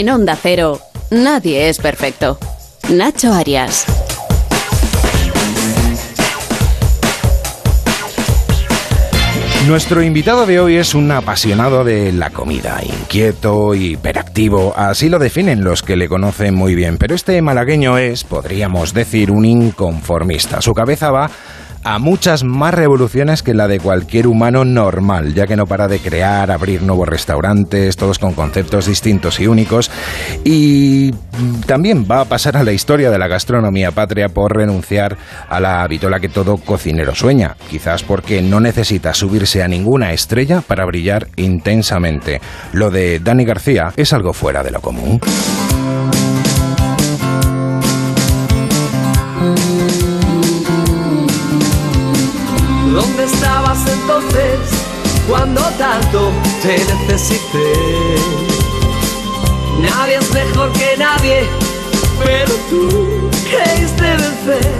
En Onda Cero, nadie es perfecto. Nacho Arias. Nuestro invitado de hoy es un apasionado de la comida, inquieto, hiperactivo, así lo definen los que le conocen muy bien, pero este malagueño es, podríamos decir, un inconformista. Su cabeza va a muchas más revoluciones que la de cualquier humano normal, ya que no para de crear, abrir nuevos restaurantes, todos con conceptos distintos y únicos. Y también va a pasar a la historia de la gastronomía patria por renunciar a la vitola que todo cocinero sueña, quizás porque no necesita subirse a ninguna estrella para brillar intensamente. Lo de Dani García es algo fuera de lo común. Cuando tanto te necesité? Nadie es mejor que nadie, pero tú creíste vencer.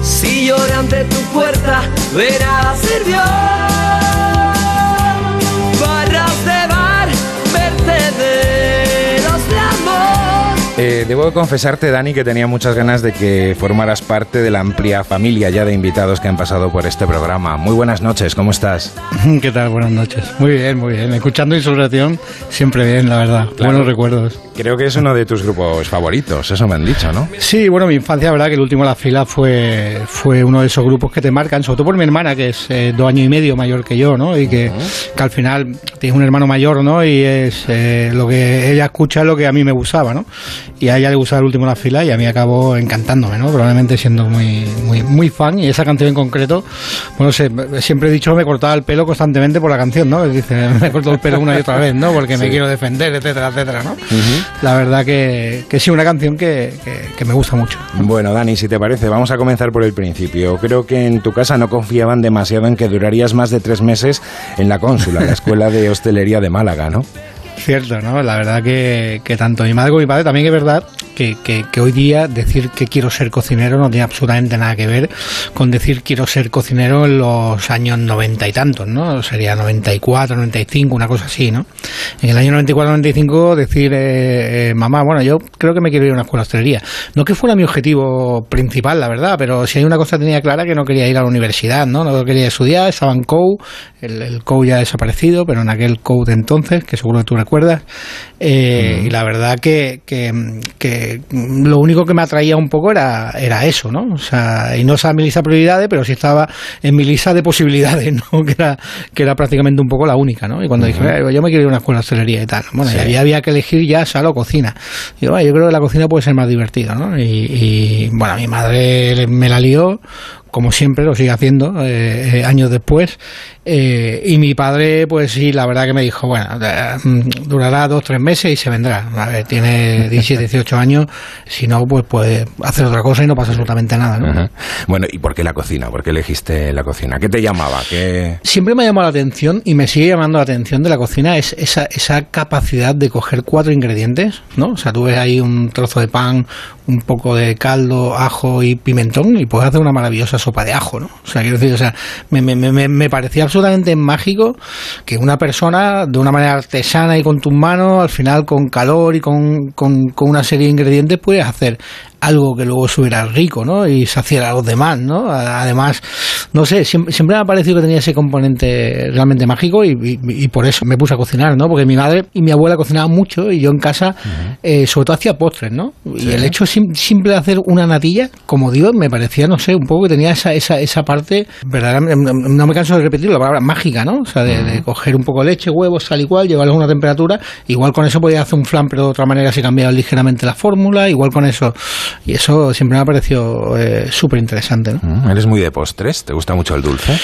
Si lloré ante tu puerta, nada sirvió. Eh, debo confesarte, Dani, que tenía muchas ganas de que formaras parte de la amplia familia ya de invitados que han pasado por este programa. Muy buenas noches, ¿cómo estás? ¿Qué tal? Buenas noches. Muy bien, muy bien. Escuchando Insurrección, siempre bien, la verdad. Claro. Buenos recuerdos. Creo que es uno de tus grupos favoritos, eso me han dicho, ¿no? Sí, bueno, mi infancia, la verdad, que el último de la fila fue, fue uno de esos grupos que te marcan, sobre todo por mi hermana, que es eh, dos años y medio mayor que yo, ¿no? Y que, que al final tiene un hermano mayor, ¿no? Y es eh, lo que ella escucha es lo que a mí me gustaba, ¿no? Y a ella le gustaba el último de la fila y a mí acabó encantándome, ¿no? Probablemente siendo muy, muy, muy fan. Y esa canción en concreto, bueno, sé, siempre he dicho que me cortaba el pelo constantemente por la canción, ¿no? Dice, me corto el pelo una y otra vez, ¿no? Porque me quiero defender, etcétera, etcétera, ¿no? La verdad que, que sí, una canción que, que- que me gusta mucho. Bueno, Dani, si te parece, vamos a comenzar por el principio. Creo que en tu casa no confiaban demasiado en que durarías más de tres meses en la cónsula, la Escuela de Hostelería de Málaga, ¿no? Cierto, ¿no? La verdad que, que tanto mi madre como mi padre también es verdad que, que, que hoy día decir que quiero ser cocinero no tiene absolutamente nada que ver con decir quiero ser cocinero en los años noventa y tantos, ¿no? Sería 94, 95, una cosa así, ¿no? En el año 94, 95 decir, eh, eh, mamá, bueno, yo creo que me quiero ir a una escuela de hostelería. No que fuera mi objetivo principal, la verdad, pero si hay una cosa tenía clara que no quería ir a la universidad, ¿no? No quería estudiar, estaba en COU, el, el COU ya ha desaparecido, pero en aquel COU de entonces, que seguro que tú recuerdas, eh, y la verdad que, que, que lo único que me atraía un poco era, era eso, ¿no? O sea, y no estaba en mi lista de prioridades, pero sí estaba en mi lista de posibilidades, ¿no? Que era, que era prácticamente un poco la única, ¿no? Y cuando dije, "Eh, yo me quiero ir a una escuela de hostelería y tal, bueno, y había, había que elegir ya sala o cocina. Y yo, "Bueno, yo creo que la cocina puede ser más divertida, ¿no? Y, y, bueno, mi madre me la lió como siempre, lo sigue haciendo eh, eh, años después. Eh, y mi padre, pues sí, la verdad que me dijo, bueno, eh, mm, durará dos, tres meses y se vendrá. A ver, tiene 17, 18 años, si no, pues puede hacer otra cosa y no pasa absolutamente nada, ¿no? Ajá. Bueno, ¿y por qué la cocina? ¿Por qué elegiste la cocina? ¿Qué te llamaba? ¿Qué... Siempre me ha llamado la atención y me sigue llamando la atención de la cocina es esa, esa capacidad de coger cuatro ingredientes, ¿no? O sea, tú ves ahí un trozo de pan, un poco de caldo, ajo y pimentón y puedes hacer una maravillosa sopa de ajo, ¿no? O sea, quiero decir, o sea, me, me, me, me parecía absolutamente mágico que una persona, de una manera artesana y con tus manos, al final con calor y con, con, con una serie de ingredientes, puedes hacer algo que luego subiera rico, ¿no? Y saciara a los demás, ¿no? Además, no sé, siempre, me ha parecido que tenía ese componente realmente mágico y, y- y por eso me puse a cocinar, ¿no? Porque mi madre y mi abuela cocinaban mucho y yo en casa, eh, sobre todo hacía postres, ¿no? Y el hecho sim- simple de hacer una natilla, como digo, me parecía, no sé, un poco que tenía esa, esa, esa parte, verdaderamente, no me canso de repetir la palabra mágica, ¿no? O sea, de, de coger un poco de leche, huevos, tal y cual, llevarlos a una temperatura, igual con eso podía hacer un flan, pero de otra manera si cambiaba ligeramente la fórmula, igual con eso. Y eso siempre me ha parecido eh, súper interesante, ¿no? Mm, ¿Eres muy de postres? ¿Te gusta mucho el dulce?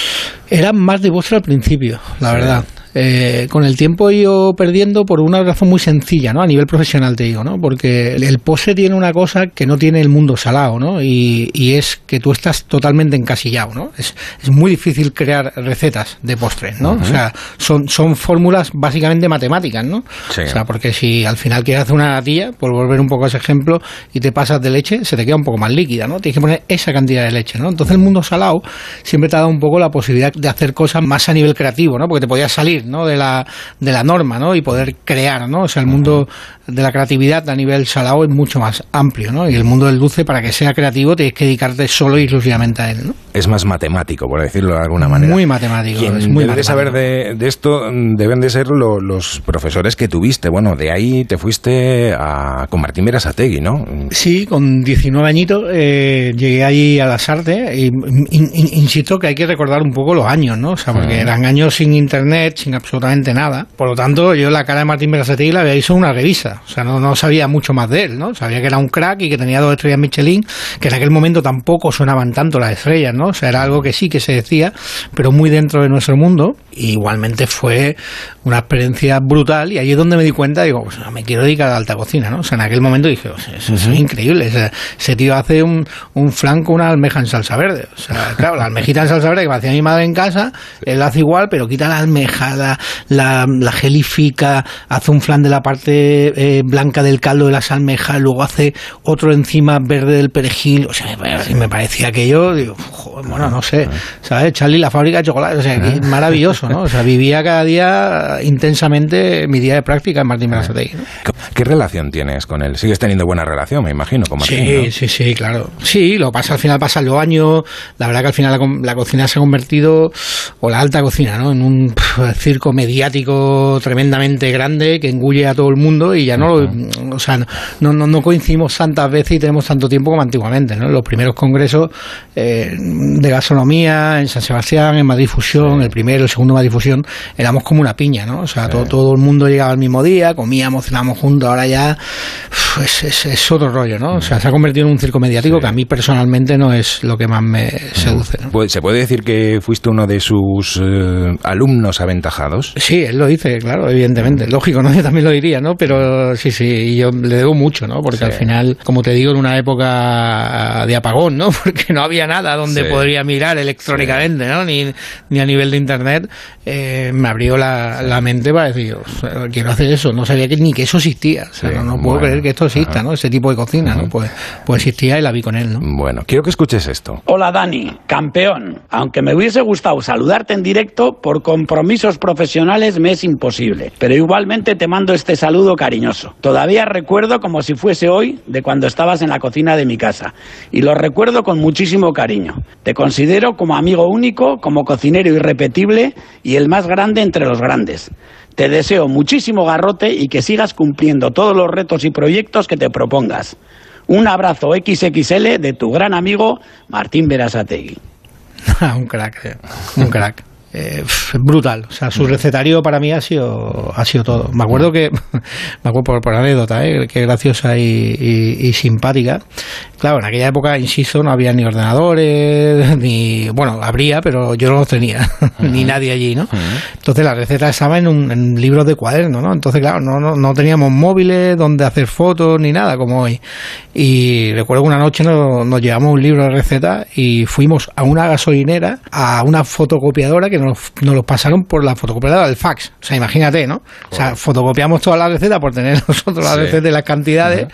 Era más de postre al principio, la verdad. Eh, con el tiempo he ido perdiendo por una razón muy sencilla, ¿no? A nivel profesional te digo, ¿no? Porque el- postre tiene una cosa que no tiene el mundo salado, ¿no? Y, y es que tú estás totalmente encasillado, ¿no? Es, es muy difícil crear recetas de postres, ¿no? O sea, son, son fórmulas básicamente matemáticas, ¿no? Sí. O sea, porque si al final quieres hacer una natilla, por volver un poco a ese ejemplo, y te pasas de leche, se te queda un poco más líquida, ¿no? Tienes que poner esa cantidad de leche, ¿no? Entonces el mundo salado siempre te ha dado un poco la posibilidad de hacer cosas más a nivel creativo, ¿no? Porque te podías salir ¿no? De la, de la norma, ¿no? Y poder crear, ¿no? O sea, el mundo de la creatividad a nivel salado es mucho más amplio, ¿no? Y el mundo del dulce, para que sea creativo, tienes que dedicarte solo y exclusivamente a él, ¿no? Es más matemático, por decirlo de alguna manera. Muy matemático. Quien es muy debe saber de, de esto deben de ser lo- los profesores que tuviste. Bueno, de ahí te fuiste a, con Martín Berasategui, ¿no? Sí, con 19 añitos eh, llegué ahí a las artes y in- in- insisto que hay que recordar un poco los años, ¿no? O sea, porque eran años sin internet, sin absolutamente nada. Por lo tanto, yo la cara de Martín Berasategui la había en una revista. O sea, no, no sabía mucho más de él, ¿no? Sabía que era un crack y que tenía dos estrellas Michelin, que en aquel momento tampoco sonaban tanto las estrellas, ¿no? O sea, era algo que sí que se decía, pero muy dentro de nuestro mundo. Y igualmente fue una experiencia brutal y ahí es donde me di cuenta, digo, pues, me quiero dedicar a la alta cocina, ¿no? O sea, en aquel momento dije, "O sea, eso, es increíble. O sea, ese tío hace un, un flan con una almeja en salsa verde. O sea, claro, la almejita en salsa verde que me hacía mi madre en casa, él hace igual, pero quita la almeja, la, la, la gelifica, hace un flan de la parte eh, blanca del caldo de las almejas, luego hace otro encima verde del perejil. O sea, me, me parecía aquello, digo, joder, bueno, no sé, ¿sabes? Charlie, la fábrica de chocolate, o sea, que maravilloso, ¿no? O sea, vivía cada día intensamente mi día de práctica en Martín Berasategui, ¿no? ¿Qué relación tienes con él? Sigues teniendo buena relación, me imagino, con Martín, Sí, ¿no? sí, sí, claro. Sí, lo pasa al final, pasan los años. La verdad que al final la, la cocina se ha convertido, o la alta cocina, ¿no? En un pf, circo mediático tremendamente grande que engulle a todo el mundo y ya no, o sea, no, no, no coincidimos tantas veces y tenemos tanto tiempo como antiguamente, ¿no? Los primeros congresos eh, de gastronomía en San Sebastián, en Madrid Fusión, el primero, el segundo Madrid Fusión, éramos como una piña, ¿no? O sea, todo, todo el mundo llegaba al mismo día, comíamos, cenábamos juntos, ahora ya es, es- es otro rollo, ¿no? O sea, se ha convertido en un circo mediático que a mí personalmente no es lo que más me seduce, ¿no? Pues, ¿Se puede decir que fuiste uno de sus eh, alumnos aventajados? Sí, él lo dice, claro, evidentemente. Lógico, ¿no? Yo también lo diría, ¿no? Pero sí, sí, y yo le debo mucho, ¿no? Porque Sí. al final, como te digo, en una época de apagón, ¿no? Porque no había nada donde Sí. podría mirar electrónicamente, ¿no? Ni, ni a nivel de internet, eh, me abrió la, la mente para decir, o sea, quiero hacer eso. No sabía que, ni que eso existía. O sea, Sí, no, no puedo bueno. creer que esto exista, Ajá. ¿no? Ese tipo de cocina, ¿no? Pues, pues existía y la vi con él, ¿no? Bueno, quiero que escuches esto. Hola Dani, campeón. Aunque me hubiese gustado saludarte en directo, por compromisos profesionales me es imposible. Pero igualmente te mando este saludo cariñoso. Todavía recuerdo como si fuese hoy de cuando estabas en la cocina de mi casa. Y lo recuerdo con muchísimo cariño. Te considero como amigo único, como cocinero irrepetible y el más grande entre los grandes. Te deseo muchísimo garrote y que sigas cumpliendo todos los retos y proyectos que te propongas. Un abrazo XXL de tu gran amigo Martín Berasategui. un crack, eh, un crack. Eh, brutal, o sea, su recetario para mí ha sido ha sido todo. Me acuerdo que, me acuerdo por, por anécdota, eh, que graciosa y, y- y simpática. Claro, en aquella época, insisto, no había ni ordenadores, ni, bueno, habría, pero yo no los tenía, ni nadie allí, ¿no? Entonces la receta estaba en un en libros de cuaderno, ¿no? Entonces, claro, no, no, no teníamos móviles donde hacer fotos ni nada como hoy. Y recuerdo que una noche nos, nos llevamos un libro de recetas y fuimos a una gasolinera, a una fotocopiadora que nos, nos los pasaron por la fotocopiadora del fax. O sea, imagínate, ¿no? O sea, fotocopiamos toda la receta por tener nosotros la Sí. receta y las cantidades.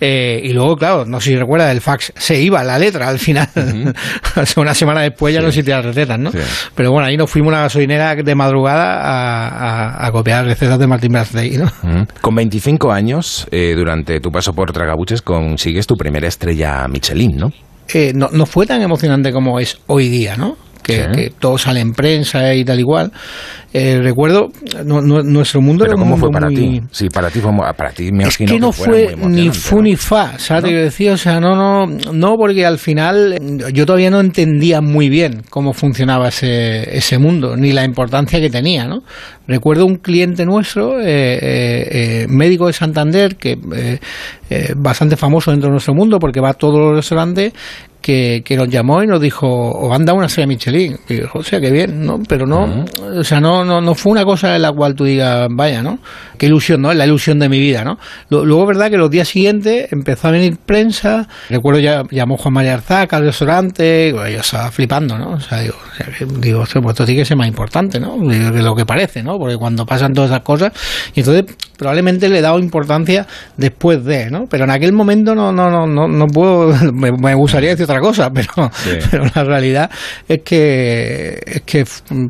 eh, y luego, claro, no sé si recuerda, el fax se iba la letra al final. Una semana después ya no existían las recetas, ¿no? Sí. Pero bueno, ahí nos fuimos a una gasolinera de madrugada a, a- a copiar recetas de Martín Brazley, ¿no? Con 25 años, eh, durante tu paso por Tragabuches, consigues tu primera estrella Michelin, ¿no? eh, no, no fue tan emocionante como es hoy día, ¿no? Que, Sí. que todo sale en prensa y tal igual. Eh, recuerdo, nu- nu- nuestro mundo Pero era ¿cómo fue para muy- ti? Sí, para ti fue, para ti me es que no fue ni fu ¿no? ni fa, ¿sabes que decía? O sea, no, no, no, porque al final eh, yo todavía no entendía muy bien cómo funcionaba ese, ese mundo, ni la importancia que tenía, ¿no? Recuerdo un cliente nuestro, eh, eh, eh, médico de Santander, que eh, eh, bastante famoso dentro de nuestro mundo, porque va a todos los restaurantes, que, que nos llamó y nos dijo, os han dado una serie Michelin. Y dijo, o sea, qué bien, ¿no? Pero no, o sea, no, no, no fue una cosa en la cual tú digas, vaya, ¿no? Qué ilusión, ¿no? Es la ilusión de mi vida, ¿no? Luego, verdad que los días siguientes empezó a venir prensa, recuerdo ya llamó Juan María Arzaca al restaurante, bueno, yo estaba flipando, ¿no? O sea, digo, o sea, que- digo, "Ostras, pues esto tiene que ser más importante, ¿no? Que lo que parece, ¿no? Porque cuando pasan todas esas cosas, y entonces probablemente le he dado importancia después de, ¿no? Pero en aquel momento no, no, no, no, no puedo, me, gustaría decir otra cosa, pero, pero la realidad es que, es que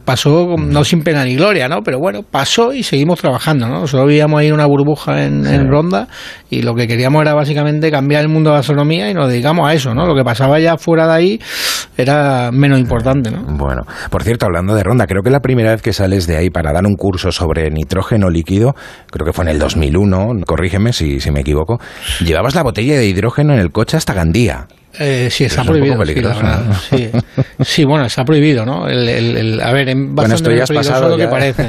pasó no sin pena ni gloria, ¿no? Pero bueno, pasó y seguimos trabajando, ¿no? Solo vivíamos ahí una burbuja en, en Ronda y lo que queríamos era básicamente cambiar el mundo de la gastronomía y nos dedicamos a eso, ¿no? Lo que pasaba ya fuera de ahí era menos importante, ¿no? Bueno, por cierto, hablando de Ronda, creo que la primera vez que sales de ahí para dar un curso sobre nitrógeno líquido, creo que fue en el 2001, corrígeme si, si me equivoco, llevabas la botella de hidrógeno en el coche hasta Gandía. Eh, sí, está prohibido. Sí, sí. bueno, está prohibido, ¿no? El, el, a ver, en bueno, esto ya has pasado lo que parece.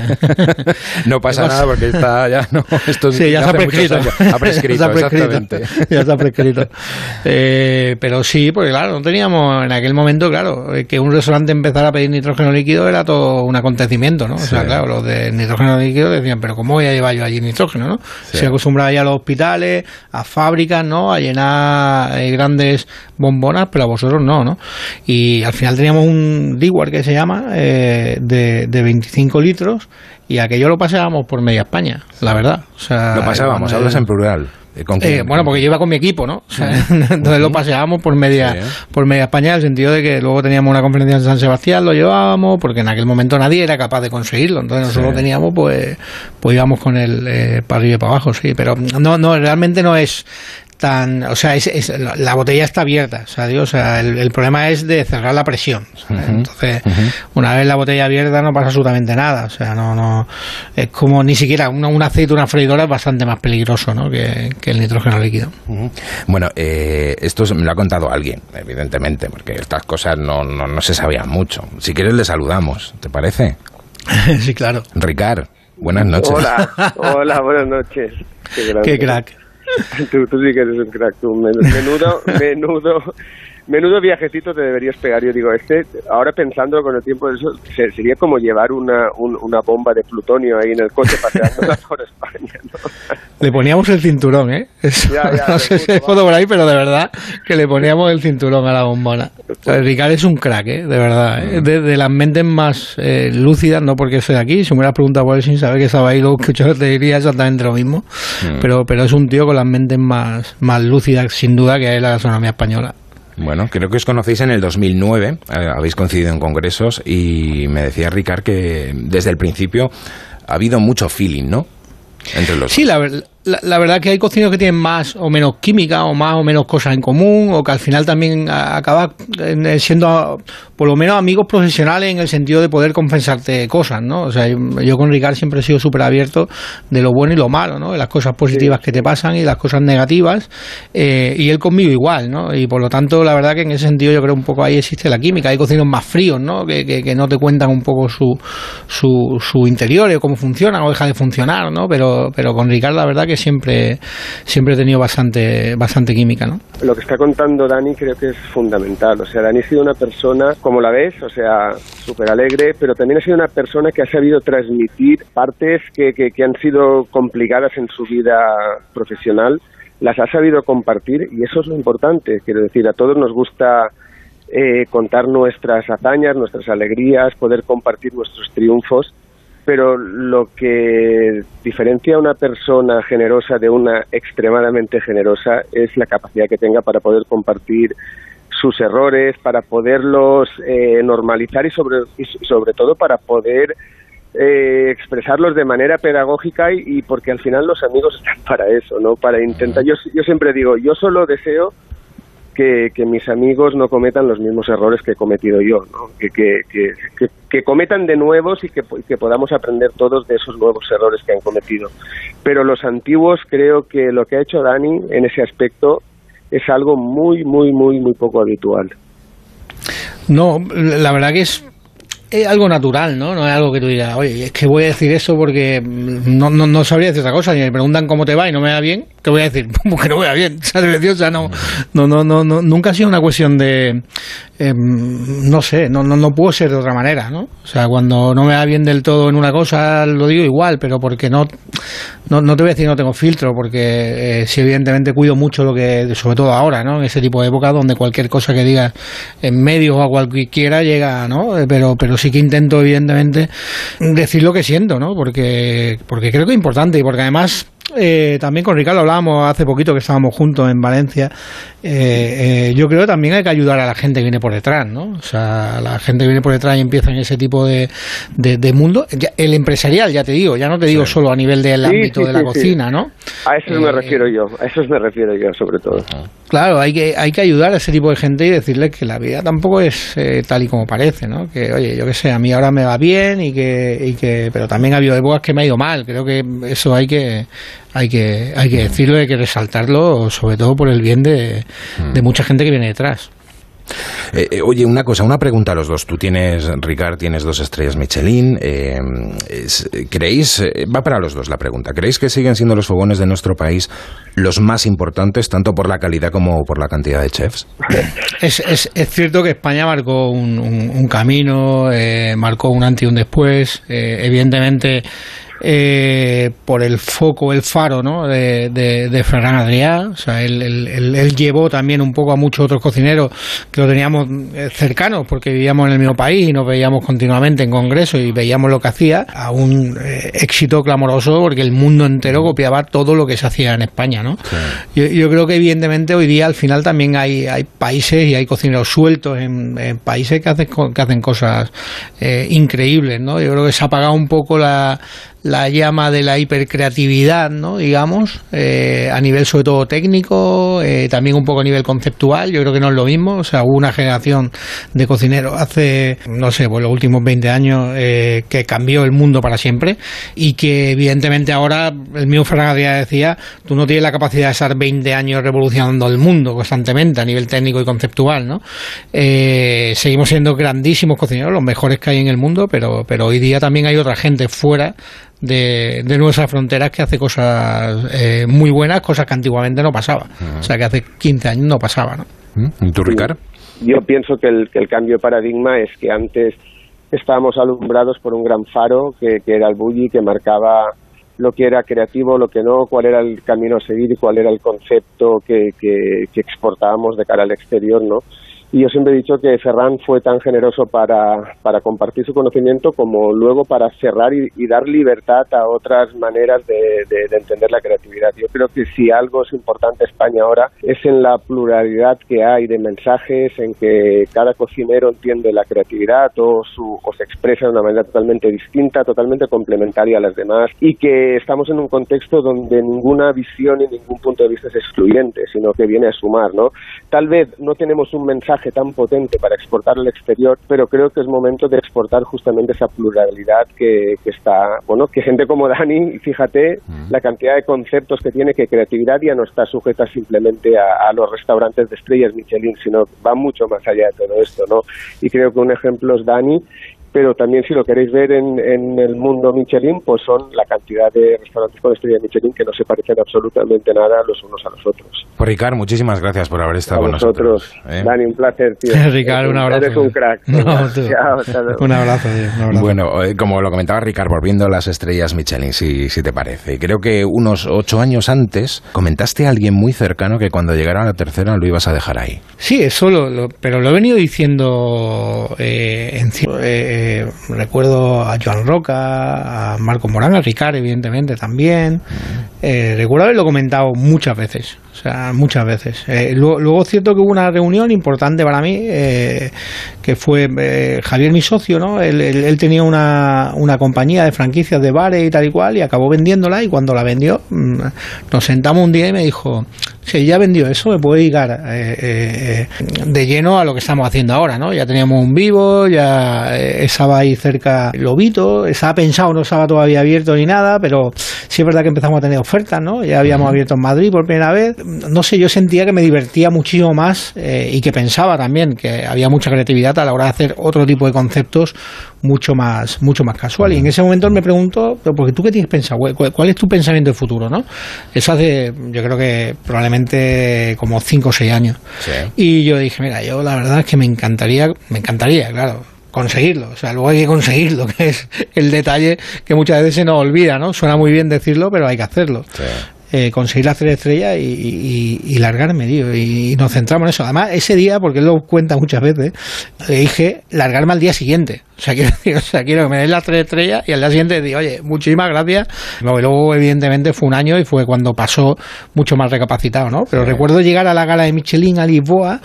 no pasa nada porque está ya, no, esto sí, ya, está prescrito. ha prescrito, ya está prescrito, ya está prescrito. Eh, pero sí, porque claro, no teníamos en aquel momento, claro, eh, que un restaurante empezara a pedir nitrógeno líquido era todo un acontecimiento, ¿no? O sea, claro, los de nitrógeno líquido decían, pero ¿cómo voy a llevar yo allí nitrógeno, no? Se acostumbraba ya a los hospitales, a fábricas, ¿no? A llenar eh, grandes bombonas, pero a vosotros no, ¿no? Y al final teníamos un Dewar que se llama, eh, de, de 25 litros, y aquello lo pasábamos por media España, la verdad. O sea, lo pasábamos, hablas en plural. Eh, bueno, porque yo iba con mi equipo, ¿no? entonces lo paseábamos por media, por media España, en el sentido de que luego teníamos una conferencia en San Sebastián, lo llevábamos, porque en aquel momento nadie era capaz de conseguirlo. Entonces nosotros teníamos, pues, pues íbamos con él eh, para arriba y para abajo, sí. Pero no, no, realmente no es, tan, o sea, es, la botella está abierta, o sea, o sea el, problema es de cerrar la presión. Entonces, una vez la botella abierta no pasa absolutamente nada, o sea, no, no, es como ni siquiera un, aceite, una freidora es bastante más peligroso, ¿no? Que, el nitrógeno líquido. Bueno, eh, esto me lo ha contado alguien, evidentemente, porque estas cosas no, no, no se sabían mucho. Si quieres le saludamos, ¿te parece? sí, claro. Ricard, buenas noches. Hola, hola, buenas noches. Qué crack. Tú, tú sí que eres un crack, tú. Menudo, menudo, menudo viajecito te deberías pegar. Yo digo, este, ahora pensando con el tiempo de eso, sería como llevar una, una bomba de plutonio ahí en el coche paseándola por España, Le poníamos el cinturón, ¿eh? no sé si hay foto por ahí, pero de verdad que le poníamos el cinturón a la bombona. Ricard es un crack, ¿eh? De verdad. ¿eh? De, las mentes más eh, lúcidas, no porque soy de aquí, si me hubieras preguntado por él sin saber que estaba ahí, luego yo te diría exactamente lo mismo. Mm. Pero, pero es un tío con las mentes más, más lúcidas, sin duda, que es la gastronomía española. Bueno, creo que os conocéis en el 2009, eh, habéis coincidido en congresos y me decía Ricard que desde el principio ha habido mucho feeling, ¿no? Entre los sí, la, la, verdad que hay cocineros que tienen más o menos química o más o menos cosas en común o que al final también acaba eh, siendo por lo menos amigos profesionales en el sentido de poder compensarte cosas, ¿no? O sea, yo con Ricard siempre he sido súper abierto de lo bueno y lo malo, ¿no? De las cosas positivas que te pasan y las cosas negativas eh, y él conmigo igual, ¿no? Y por lo tanto, la verdad que en ese sentido yo creo un poco ahí existe la química. Hay cocineros más fríos, ¿no? Que, que, no te cuentan un poco su, su, su interior o cómo funcionan o deja de funcionar, ¿no? Pero, pero con Ricard la verdad que siempre, siempre he tenido bastante, bastante química, ¿no? Lo que está contando Dani creo que es fundamental. O sea, Dani ha sido una persona, como la ves, o sea, súper alegre, pero también ha sido una persona que ha sabido transmitir partes que, que, han sido complicadas en su vida profesional, las ha sabido compartir y eso es lo importante. Quiero decir, a todos nos gusta eh, contar nuestras hazañas, nuestras alegrías, poder compartir nuestros triunfos pero lo que diferencia a una persona generosa de una extremadamente generosa es la capacidad que tenga para poder compartir sus errores, para poderlos eh, normalizar y sobre, sobre todo para poder eh, expresarlos de manera pedagógica y, porque al final los amigos están para eso, ¿no? Para intentar, yo, yo siempre digo, yo solo deseo que, mis amigos no cometan los mismos errores que he cometido yo, ¿no? que, que, que, cometan de nuevos y que, podamos aprender todos de esos nuevos errores que han cometido. Pero los antiguos creo que lo que ha hecho Dani en ese aspecto es algo muy, muy, muy, muy poco habitual. No, la verdad que es es algo natural, ¿no? No es algo que tú digas, oye, es que voy a decir eso porque no, no, no sabría decir otra cosa. Y me preguntan cómo te va y no me va bien, te voy a decir, que no me va bien. O sea, no, no, no, no, no, nunca ha sido una cuestión de, em, no sé, no, no, no puedo ser de otra manera, ¿no? O sea, cuando no me va bien del todo en una cosa, lo digo igual, pero porque no, no, no te voy a decir no tengo filtro, porque eh, sí, evidentemente cuido mucho lo que, sobre todo ahora, ¿no? En ese tipo de época donde cualquier cosa que digas en medio o a cualquiera llega, ¿no? Pero, pero sí que intento, evidentemente, decir lo que siento, ¿no? Porque, porque creo que es importante y porque además eh, también con Ricardo hablábamos hace poquito que estábamos juntos en Valencia. Eh, eh, yo creo que también hay que ayudar a la gente que viene por detrás, ¿no? O sea, la gente que viene por detrás y empieza en ese tipo de, de, mundo. el empresarial, ya te digo, ya no te digo solo a nivel del ámbito de la cocina, ¿no? A eso me refiero yo, a eso me refiero yo sobre todo. Claro, hay que, hay que ayudar a ese tipo de gente y decirles que la vida tampoco es tal y como parece, ¿no? Que, oye, yo qué sé, a mí ahora me va bien y que, y que pero también ha habido épocas que me ha ido mal. Creo que eso hay que hay que, hay que decirlo, hay que resaltarlo, sobre todo por el bien de, de mucha gente que viene detrás. Eh, eh, oye, una cosa, una pregunta a los dos. Tú tienes, Ricard, tienes dos estrellas Michelin. Eh, ¿Creéis, va para los dos la pregunta, ¿creéis que siguen siendo los fogones de nuestro país los más importantes, tanto por la calidad como por la cantidad de chefs? Es, es, es cierto que España marcó un, un, camino, marcó un antes y un después. evidentemente eh, por el foco, el faro ¿no? de, de, Ferran Adrià. O sea, él, él, llevó también un poco a muchos otros cocineros que lo teníamos eh, cercanos porque vivíamos en el mismo país y nos veíamos continuamente en congresos y veíamos lo que hacía a un eh, éxito clamoroso porque el mundo entero copiaba todo lo que se hacía en España. ¿no? Yo, creo que evidentemente hoy día al final también hay, hay países y hay cocineros sueltos en, países que hacen, que hacen cosas increíbles. ¿no? Yo creo que se ha apagado un poco la la llama de la hipercreatividad, ¿no? digamos, eh, a nivel sobre todo técnico, eh, también un poco a nivel conceptual, yo creo que no es lo mismo, o sea, hubo una generación de cocineros hace, no sé, pues los últimos 20 años eh, que cambió el mundo para siempre y que evidentemente ahora, el mismo Ferran decía, tú no tienes la capacidad de estar 20 años revolucionando el mundo constantemente a nivel técnico y conceptual, ¿no? seguimos siendo grandísimos cocineros, los mejores que hay en el mundo, pero, pero hoy día también hay otra gente fuera de, nuestras fronteras que hace cosas eh, muy buenas, cosas que antiguamente no pasaba. O sea, que hace 15 años no pasaba, ¿no? ¿Y tú, Ricardo? Yo pienso que el, que el cambio de paradigma es que antes estábamos alumbrados por un gran faro que, que era el bully, que marcaba lo que era creativo, lo que no, cuál era el camino a seguir y cuál era el concepto que, que, que exportábamos de cara al exterior, ¿no? Y yo siempre he dicho que Ferran fue tan generoso para, para compartir su conocimiento como luego para cerrar y, dar libertad a otras maneras de, de, entender la creatividad. Yo creo que si algo es importante España ahora es en la pluralidad que hay de mensajes, en que cada cocinero entiende la creatividad o, su, o se expresa de una manera totalmente distinta, totalmente complementaria a las demás y que estamos en un contexto donde ninguna visión y ningún punto de vista es excluyente, sino que viene a sumar. ¿no? Tal vez no tenemos un mensaje tan potente para exportar al exterior, pero creo que es momento de exportar justamente esa pluralidad que, que está, bueno, que gente como Dani, fíjate la cantidad de conceptos que tiene, que creatividad ya no está sujeta simplemente a, a, los restaurantes de estrellas Michelin, sino va mucho más allá de todo esto, ¿no? Y creo que un ejemplo es Dani pero también si lo queréis ver en, en, el mundo Michelin, pues son la cantidad de restaurantes con estrella Michelin que no se parecen absolutamente nada los unos a los otros. Pues Ricard, muchísimas gracias por haber estado con nosotros. ¿eh? Dani, un placer, tío. Ricard, un abrazo. Eres un crack. un abrazo, tío. Bueno, eh, como lo comentaba Ricard, volviendo a las estrellas Michelin, si, si te parece. Creo que unos ocho años antes comentaste a alguien muy cercano que cuando llegara a la tercera lo ibas a dejar ahí. Sí, eso lo, pero lo he venido diciendo eh, en eh, recuerdo a Joan Roca, a Marco Morán, a Ricard, evidentemente también. Eh, recuerdo haberlo comentado muchas veces, o sea, muchas veces. Eh, luego, es cierto que hubo una reunión importante para mí, eh, que fue Javier, mi socio, ¿no? Él, tenía una, una, compañía de franquicias de bares y tal y cual, y acabó vendiéndola, y cuando la vendió, mm, nos sentamos un día y me dijo, si ya vendió eso, me puede llegar de lleno a lo que estamos haciendo ahora, ¿no? Ya teníamos un vivo, ya estaba ahí cerca Lobito, estaba pensado, no estaba todavía abierto ni nada, pero sí es verdad que empezamos a tener ofertas, ¿no? Ya habíamos abierto en Madrid por primera vez. No sé, yo sentía que me divertía muchísimo más eh, y que pensaba también que había mucha creatividad a la hora de hacer otro tipo de conceptos mucho más, mucho más casual. Y en ese momento me pregunto, porque tú qué tienes pensado, ¿cuál es tu pensamiento de futuro, no? Eso hace, yo creo que probablemente como 5 o 6 años. Y yo dije, mira, yo la verdad es que me encantaría, me encantaría, claro, conseguirlo. O sea, luego hay que conseguirlo, que es el detalle que muchas veces se nos olvida, ¿no? Suena muy bien decirlo, pero hay que hacerlo. Eh, conseguir hacer estrella y, y, largarme, tío. Y, nos centramos en eso. Además, ese día, porque él lo cuenta muchas veces, le dije largarme al día siguiente. O sea, quiero, o sea, quiero que me den las tres estrellas y al día siguiente digo, oye, muchísimas gracias. Y luego, evidentemente, fue un año y fue cuando pasó mucho más recapacitado, ¿no? Pero recuerdo llegar a la gala de Michelin a Lisboa,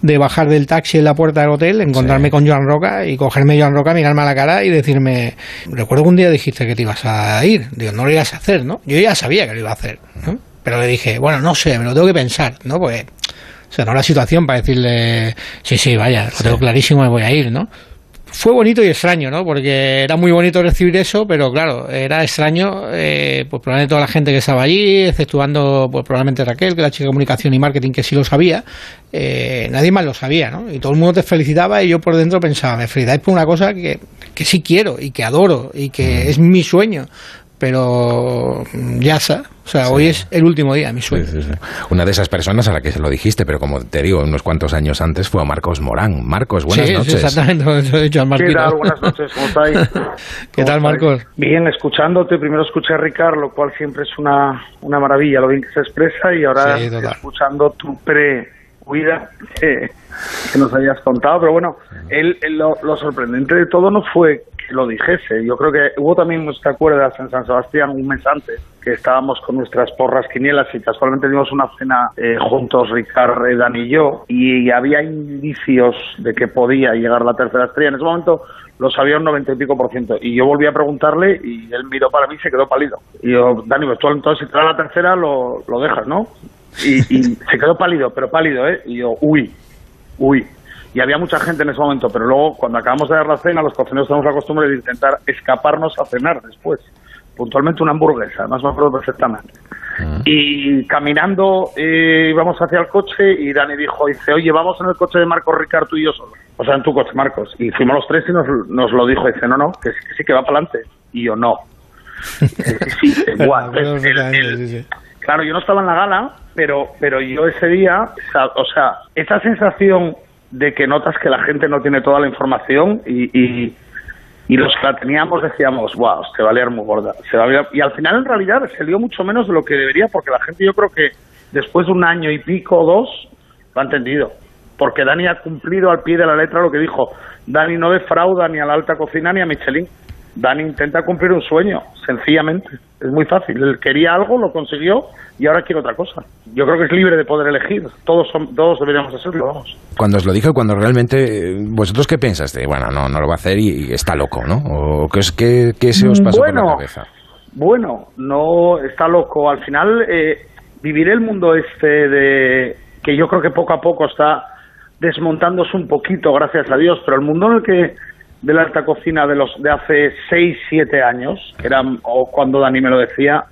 de bajar del taxi en la puerta del hotel, encontrarme con Joan Roca y cogerme Joan Roca, mirarme a la cara y decirme, recuerdo que un día dijiste que te ibas a ir. Digo, no lo ibas a hacer, ¿no? Yo ya sabía que lo iba a hacer, ¿no? Pero le dije, bueno, no sé, me lo tengo que pensar, ¿no? Pues, o sea, no la situación para decirle, sí, sí, vaya, lo tengo clarísimo, me voy a ir, ¿no? Fue bonito y extraño, ¿no? Porque era muy bonito recibir eso, pero claro, era extraño, eh, pues probablemente toda la gente que estaba allí, exceptuando pues probablemente Raquel, que la chica de comunicación y marketing que sí lo sabía, eh, nadie más lo sabía, ¿no? Y todo el mundo te felicitaba y yo por dentro pensaba, me felicitáis por una cosa que, que sí quiero y que adoro y que es mi sueño pero ya está. O sea, hoy es el último día, mi sueño. Una de esas personas a la que se lo dijiste, pero como te digo, unos cuantos años antes fue a Marcos Morán. Marcos, buenas noches. exactamente, lo he dicho al ¿Qué tal? Buenas noches, ¿cómo estáis? ¿Qué tal, Marcos? Bien, escuchándote. Primero escuché a Ricardo, lo cual siempre es una, una maravilla, lo bien que se expresa, y ahora escuchando tu pre-huida que, nos habías contado. Pero bueno, él, lo, lo sorprendente de todo no fue lo dijese. Yo creo que hubo también, ¿te acuerdas? En San Sebastián un mes antes, que estábamos con nuestras porras quinielas y casualmente tuvimos una cena eh, juntos, Ricardo, Dan y yo, y había indicios de que podía llegar la tercera estrella. En ese momento lo sabía un noventa y pico por ciento. Y yo volví a preguntarle y él miró para mí y se quedó pálido. Y yo, Dani, pues entonces si te da la tercera lo, lo dejas, ¿no? Y se quedó pálido, pero pálido, ¿eh? Y yo, uy, uy y había mucha gente en ese momento, pero luego cuando acabamos de dar la cena, los cocineros tenemos la costumbre de intentar escaparnos a cenar después, puntualmente una hamburguesa, más me acuerdo perfectamente. Ah. Y caminando eh, íbamos hacia el coche y Dani dijo, dice, oye, vamos en el coche de Marcos Ricardo tú y yo solo. O sea, en tu coche, Marcos. Y fuimos los tres y nos, nos lo dijo, dice, no, no, que sí, que, va para adelante. Y yo, no. sí, igual. claro, yo no estaba en la gala, pero, pero yo ese día, o sea, esa sensación de que notas que la gente no tiene toda la información y, y, los que la teníamos decíamos, wow, se va a liar muy gorda. Se va a Y al final, en realidad, se lió mucho menos de lo que debería, porque la gente, yo creo que después de un año y pico o dos, lo ha entendido. Porque Dani ha cumplido al pie de la letra lo que dijo. Dani no defrauda ni a la alta cocina ni a Michelin. Dani intenta cumplir un sueño, sencillamente. Es muy fácil. Él quería algo, lo consiguió y ahora quiere otra cosa. Yo creo que es libre de poder elegir. Todos, son, todos deberíamos hacerlo, vamos. Cuando os lo dijo, cuando realmente. ¿Vosotros qué pensaste? Bueno, no, no lo va a hacer y, está loco, ¿no? ¿O qué, qué, qué se os pasó por la cabeza? Bueno, no está loco. Al final, eh, vivir el mundo este de. que yo creo que poco a poco está desmontándose un poquito, gracias a Dios, pero el mundo en el que de la alta cocina de los de hace 6, 7 años, que eran, o cuando Dani me lo decía,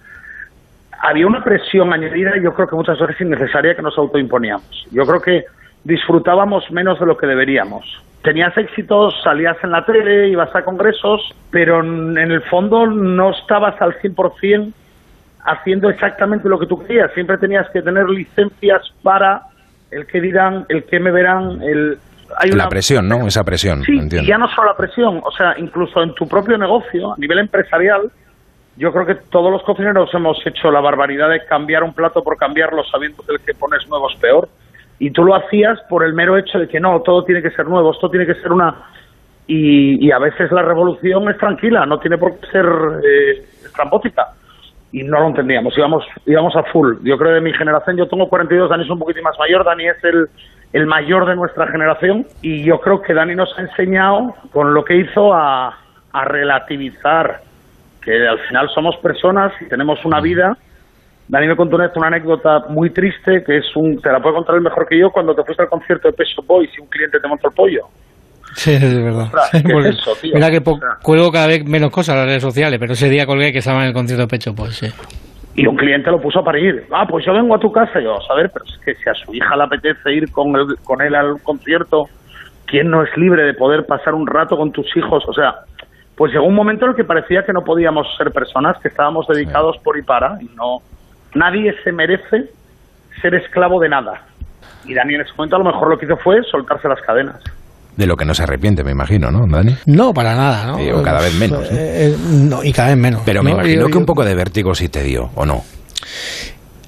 había una presión añadida yo creo que muchas veces innecesaria que nos autoimponíamos. Yo creo que disfrutábamos menos de lo que deberíamos. Tenías éxitos, salías en la tele, ibas a congresos, pero en el fondo no estabas al 100% haciendo exactamente lo que tú querías. Siempre tenías que tener licencias para el que dirán, el que me verán, el hay la presión, ¿no? Esa presión. Sí, y ya no solo la presión, o sea, incluso en tu propio negocio, a nivel empresarial, yo creo que todos los cocineros hemos hecho la barbaridad de cambiar un plato por cambiarlo sabiendo que el que pones nuevo es peor. Y tú lo hacías por el mero hecho de que no, todo tiene que ser nuevo, esto tiene que ser una... Y, y a veces la revolución es tranquila, no tiene por qué ser eh, Y no lo entendíamos, íbamos, íbamos a full. Yo creo que de mi generación, yo tengo 42 años, un poquito más mayor, Dani es el el mayor de nuestra generación y yo creo que Dani nos ha enseñado con lo que hizo a, relativizar que al final somos personas y tenemos una vida. Dani me contó una, anécdota muy triste que es un, te la puedo contar el mejor que yo cuando te fuiste al concierto de Peso Boys y un cliente te montó el pollo. Sí, es verdad. mira que cuelgo cada vez menos cosas en las redes sociales, pero ese día colgué que estaba en el concierto de Pecho Boys, sí y un cliente lo puso para ir. Ah, pues yo vengo a tu casa. Y yo, a ver, pero es que si a su hija le apetece ir con, el, con él al concierto, ¿quién no es libre de poder pasar un rato con tus hijos? O sea, pues llegó un momento en el que parecía que no podíamos ser personas, que estábamos dedicados por y para, y no, nadie se merece ser esclavo de nada. Y Dani en ese momento a lo mejor lo que hizo fue soltarse las cadenas de lo que no se arrepiente, me imagino, ¿no, Dani? No, para nada, ¿no? o cada vez menos. Eh, ¿no? y cada vez menos. Pero me imagino que un poco de vértigo sí te dio, ¿o no?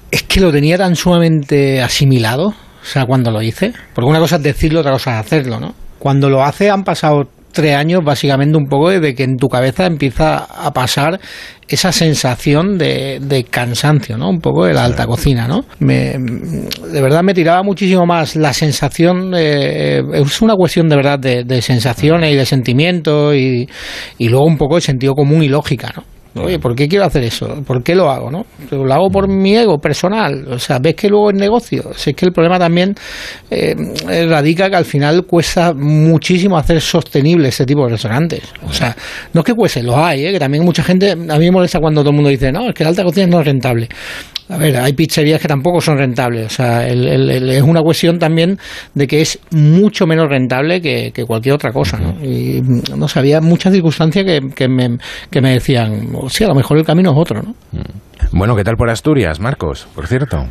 Es que lo tenía tan sumamente asimilado, o sea, cuando lo hice. Porque una cosa es decirlo, otra cosa es hacerlo, ¿no? Cuando lo hace han pasado tres años básicamente un poco de que en tu cabeza empieza a pasar esa sensación de, de, cansancio, ¿no? Un poco de la alta cocina, ¿no? Me, de verdad me tiraba muchísimo más la sensación, es una cuestión de verdad de, de sensaciones y de sentimientos y, y luego un poco de sentido común y lógica, ¿no? Oye, ¿por qué quiero hacer eso? ¿Por qué lo hago? ¿no? Lo hago por mi ego personal. O sea, ves que luego es negocio. Si es que el problema también eh, radica que al final cuesta muchísimo hacer sostenible ese tipo de restaurantes. O sea, no es que cueste, lo hay, ¿eh? que también mucha gente, a mí me molesta cuando todo el mundo dice, no, es que la alta cocina no es rentable. A ver, hay pizzerías que tampoco son rentables. O sea, es una cuestión también de que es mucho menos rentable que, cualquier otra cosa. ¿no? Y no sé, había muchas circunstancias que, que, me, que me decían, o sea, a lo mejor el camino es otro. ¿no? Mm. Bueno, ¿qué tal por Asturias, Marcos, por cierto?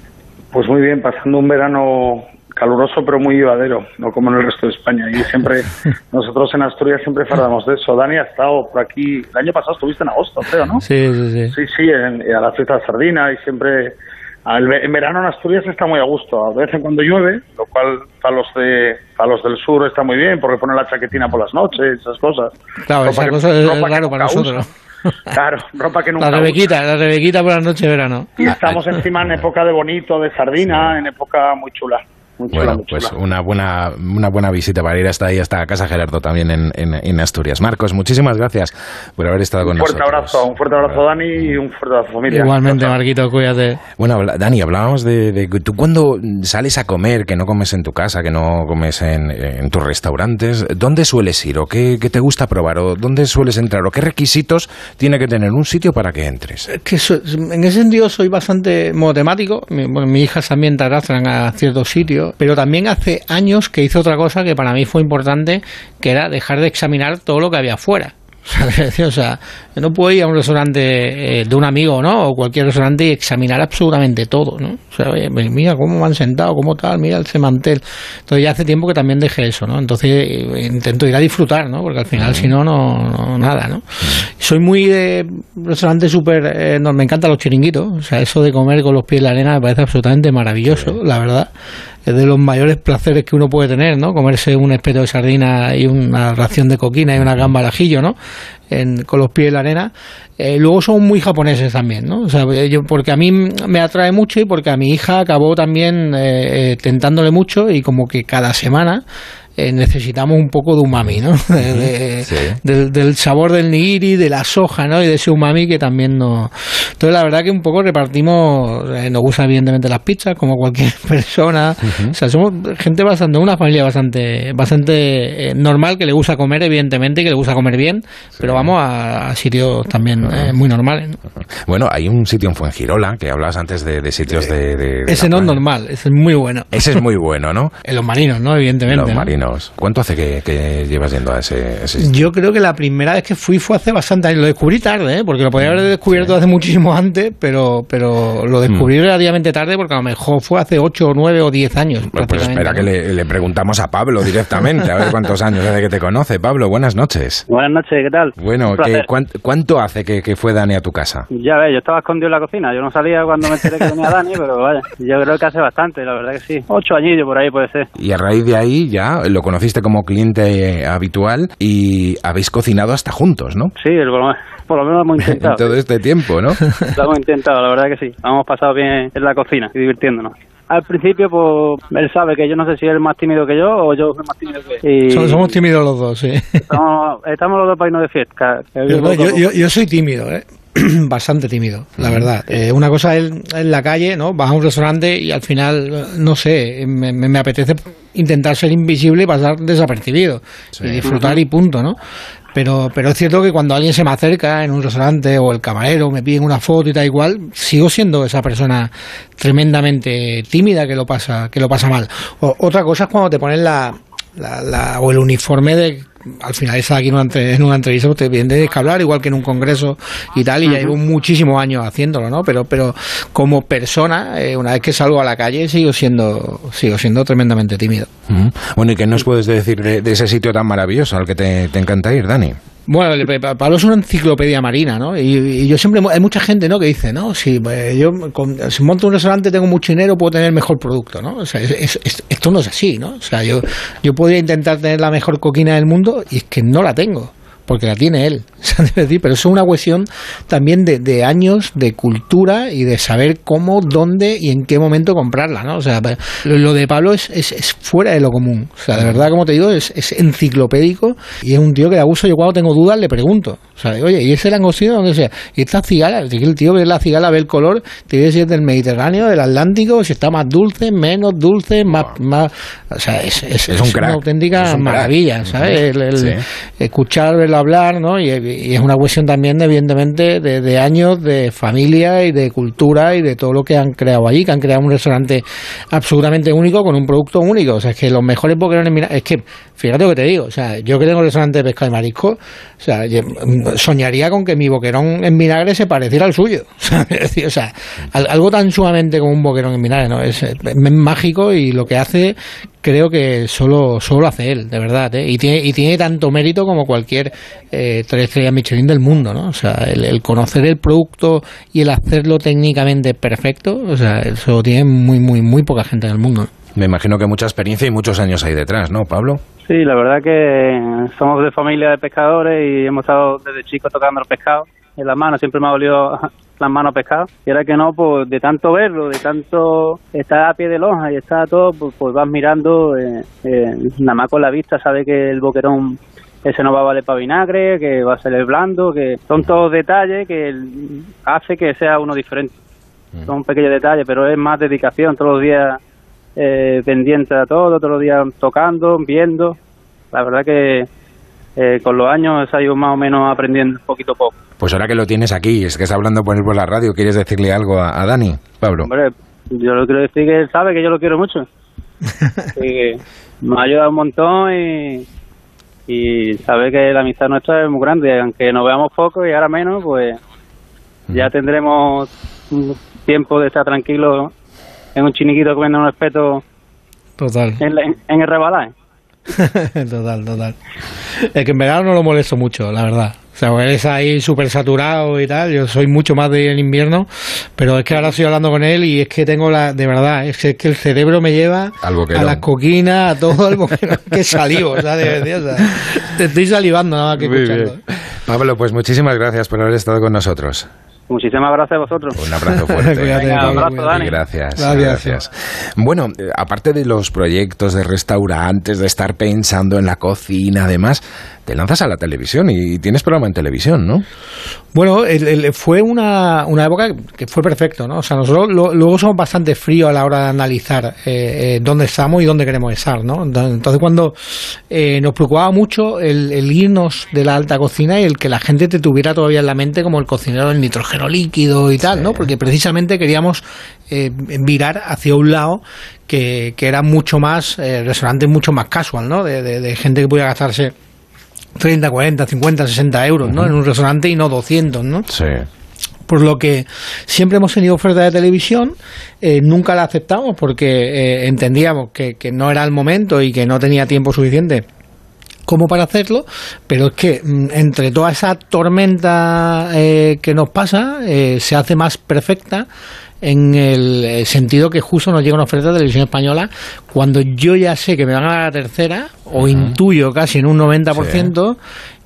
Pues muy bien, pasando un verano caluroso pero muy llevadero, no como en el resto de España. Y siempre, nosotros en Asturias siempre fardamos de eso. Dani ha estado por aquí, el año pasado estuviste en agosto, creo, ¿no? Sí, sí, sí. Sí, sí, a la fiesta de sardina y siempre... En verano en Asturias está muy a gusto. A veces cuando llueve, lo cual para los de para los del sur está muy bien porque pone la chaquetina por las noches, esas cosas. Claro, esa cosa es raro para nosotros. Claro, ropa que nunca. La rebequita, la rebequita por la noche de verano. Y estamos encima en época de bonito, de sardina, en época muy chula bueno, pues una buena, una buena visita para ir hasta ahí, hasta Casa Gerardo también en, en, Asturias. Marcos, muchísimas gracias por haber estado con nosotros. Un fuerte abrazo, un fuerte abrazo Dani y un fuerte abrazo familia. Igualmente, Marquito, cuídate. Bueno, Dani, hablábamos de, de, tú cuando sales a comer, que no comes en tu casa, que no comes en, en tus restaurantes, ¿dónde sueles ir o qué, qué, te gusta probar o dónde sueles entrar o qué requisitos tiene que tener un sitio para que entres? Que en ese sentido soy bastante monotemático. Mi, bueno, mi hija también te arrastran a ciertos sitios pero también hace años que hizo otra cosa que para mí fue importante, que era dejar de examinar todo lo que había afuera. O sea, no puedo ir a un restaurante eh, de un amigo, ¿no? O cualquier restaurante y examinar absolutamente todo, ¿no? O sea, mira cómo me han sentado, cómo tal, mira el semantel. Entonces ya hace tiempo que también dejé eso, ¿no? Entonces eh, intento ir a disfrutar, ¿no? Porque al final, si no, no, nada, ¿no? Soy muy de restaurante súper... Eh, no, me encantan los chiringuitos. O sea, eso de comer con los pies en la arena me parece absolutamente maravilloso, la verdad es de los mayores placeres que uno puede tener, ¿no? Comerse un espeto de sardina y una ración de coquina y una gamba al ajillo, ¿no? Con los pies en la arena. Eh, luego son muy japoneses también, ¿no? O sea, yo, porque a mí me atrae mucho y porque a mi hija acabó también eh, eh, tentándole mucho y como que cada semana eh, necesitamos un poco de umami, ¿no? del, sabor del nigiri, de la soja, ¿no? Y de ese umami que también nos... Entonces, la verdad que un poco repartimos, eh, nos gustan evidentemente las pizzas, como cualquier persona. O sea, somos gente bastante, una familia bastante bastante eh, normal, que le gusta comer, evidentemente, y que le gusta comer bien, pero vamos a, sitios también muy normales. Bueno, hay un sitio en Fuengirola, que hablabas antes de, sitios de... ese no es normal, ese es muy bueno. Ese es muy bueno, ¿no? en los marinos, ¿no? Evidentemente. Los marinos. ¿Cuánto hace que, llevas yendo a ese, sitio? Yo creo que la primera vez que fui fue hace bastante años. Lo descubrí tarde, ¿eh? porque lo podía haber descubierto hace muchísimo antes, pero, pero lo descubrí mm. relativamente tarde porque a lo mejor fue hace 8 o 9 o 10 años. pues espera que le, preguntamos a Pablo directamente, a ver cuántos años hace que te conoce. Pablo, buenas noches. Buenas noches, ¿qué tal? Bueno, ¿cuánto hace que, fue Dani a tu casa? Ya ves, yo estaba escondido en la cocina. Yo no sabía cuando me enteré que venía Dani, pero vaya, yo creo que hace bastante, la verdad que sí. Ocho añillos por ahí puede ser. Y a raíz de ahí ya lo conociste como cliente habitual y habéis cocinado hasta juntos, ¿no? Sí, por lo menos hemos intentado. todo este tiempo, ¿no? lo hemos intentado, la verdad que sí. Hemos pasado bien en la cocina y divirtiéndonos al principio, pues él sabe que yo no sé si él es más tímido que yo o yo soy más tímido que él. Somos tímidos los dos, sí. Estamos, los dos para irnos de fiesta. Yo, soy tímido, ¿eh? bastante tímido, la verdad. Eh, una cosa es en la calle, ¿no? Vas a un restaurante y al final, no sé, me, me apetece intentar ser invisible y pasar desapercibido y disfrutar y punto, ¿no? Pero, pero es cierto que cuando alguien se me acerca en un restaurante o el camarero me piden una foto y tal igual, sigo siendo esa persona tremendamente tímida que lo pasa, que lo pasa mal. otra cosa es cuando te ponen la, la, o el uniforme de al final está aquí en una, en una entrevista usted bien que hablar igual que en un congreso y tal y ya llevo muchísimos años haciéndolo no pero pero como persona eh, una vez que salgo a la calle sigo siendo sigo siendo tremendamente tímido. Bueno y qué nos puedes decir de, ese sitio tan maravilloso al que te, te encanta ir Dani Bueno, Pablo es una enciclopedia marina, ¿no? Y, yo siempre, hay mucha gente, ¿no? Que dice, no, si eh, yo si monto un restaurante tengo mucho dinero, puedo tener mejor producto, ¿no? O sea, esto no es así, ¿no? O sea, yo, yo podría intentar tener la mejor coquina del mundo y es que no la tengo porque la tiene él. Pero es una cuestión también de, años de cultura y de saber cómo, dónde y en qué momento comprarla, ¿no? O sea, lo, de Pablo es, es, fuera de lo común. O sea, de verdad, como te digo, es, es enciclopédico y es un tío que da uso. Yo cuando tengo dudas le pregunto. O sea, oye, ¿y ese langostino donde sea? ¿Y esta cigala? El tío ve la cigala, ve el color, te dice si es del Mediterráneo, del Atlántico, si está más dulce, menos dulce, más... más o sea, es, es, una auténtica maravilla, ¿sabes? El, Escuchar, hablar, ¿no? Y, es una cuestión también, evidentemente, de, años de familia y de cultura y de todo lo que han creado allí, que han creado un restaurante absolutamente único con un producto único. O sea, es que los mejores boquerones... Es que, fíjate lo que te digo, o sea, yo que tengo un restaurante de pescado y marisco, o sea, soñaría con que mi boquerón en vinagre se pareciera al suyo. O sea, algo tan sumamente como un boquerón en vinagre, ¿no? Es, es, mágico y lo que hace creo que solo, solo hace él, de verdad, ¿eh? y, tiene, y tiene tanto mérito como cualquier eh, tres estrellas Michelin del mundo, ¿no? O sea, el, conocer el producto y el hacerlo técnicamente perfecto, o sea, eso tiene muy, muy, muy poca gente en el mundo. Me imagino que mucha experiencia y muchos años ahí detrás, ¿no, Pablo? Sí, la verdad que somos de familia de pescadores y hemos estado desde chicos tocando el pescado en las manos, siempre me ha olido las manos pescado. Y ahora que no, pues de tanto verlo, de tanto estar a pie de loja y estar todo, pues, pues vas mirando, eh, eh, nada más con la vista, sabe que el boquerón ese no va a valer para vinagre, que va a ser el blando, que son todos detalles que hace que sea uno diferente. Mm. Son pequeños detalles, pero es más dedicación, todos los días eh, pendiente a todo, todos los días tocando, viendo. La verdad que eh, con los años ha ido más o menos aprendiendo poquito a poco. Pues ahora que lo tienes aquí, es que está hablando por, por la radio, ¿quieres decirle algo a, Dani, Pablo? Hombre, yo lo quiero decir que él sabe que yo lo quiero mucho. me ha ayudado un montón y, y sabe que la amistad nuestra es muy grande, aunque nos veamos poco y ahora menos, pues ya tendremos tiempo de estar tranquilo en un chiniquito comiendo un respeto Total. En, en el rebalaje. total, total. Es que en verano no lo molesto mucho, la verdad. O sea, es ahí súper saturado y tal. Yo soy mucho más de en invierno, pero es que ahora estoy hablando con él y es que tengo la. De verdad, es que, el cerebro me lleva a las coquinas, a todo el que salivo, o sea, de, te estoy salivando nada más que escuchando. Pablo, pues muchísimas gracias por haber estado con nosotros. Muchísimas gracias a vosotros. Un abrazo fuerte. un abrazo, Dani. Gracias, gracias. Bueno, eh, aparte de los proyectos de restaurantes, de estar pensando en la cocina, además, te lanzas a la televisión y tienes programa en televisión, ¿no? Bueno, fue una, una, época que fue perfecto, ¿no? O sea, nosotros luego somos bastante fríos a la hora de analizar eh, eh, dónde estamos y dónde queremos estar, ¿no? Entonces, cuando eh, nos preocupaba mucho el, irnos de la alta cocina y el que la gente te tuviera todavía en la mente como el cocinero del nitrógeno líquido y tal, ¿no? Porque precisamente queríamos virar hacia un lado que, que era mucho más, restaurante mucho más casual, ¿no? De, de gente que pudiera gastarse 30, 40, 50, 60 euros, ¿no? En un restaurante y no 200, ¿no? Sí. Por lo que siempre hemos tenido oferta de televisión, eh, nunca la aceptamos porque eh, entendíamos que, que no era el momento y que no tenía tiempo suficiente como para hacerlo, pero es que mm, entre toda esa tormenta eh, que nos pasa, se hace más perfecta en el eh, sentido que justo nos llega una oferta de televisión española cuando yo ya sé que me van a dar la tercera, o intuyo casi en un 90%,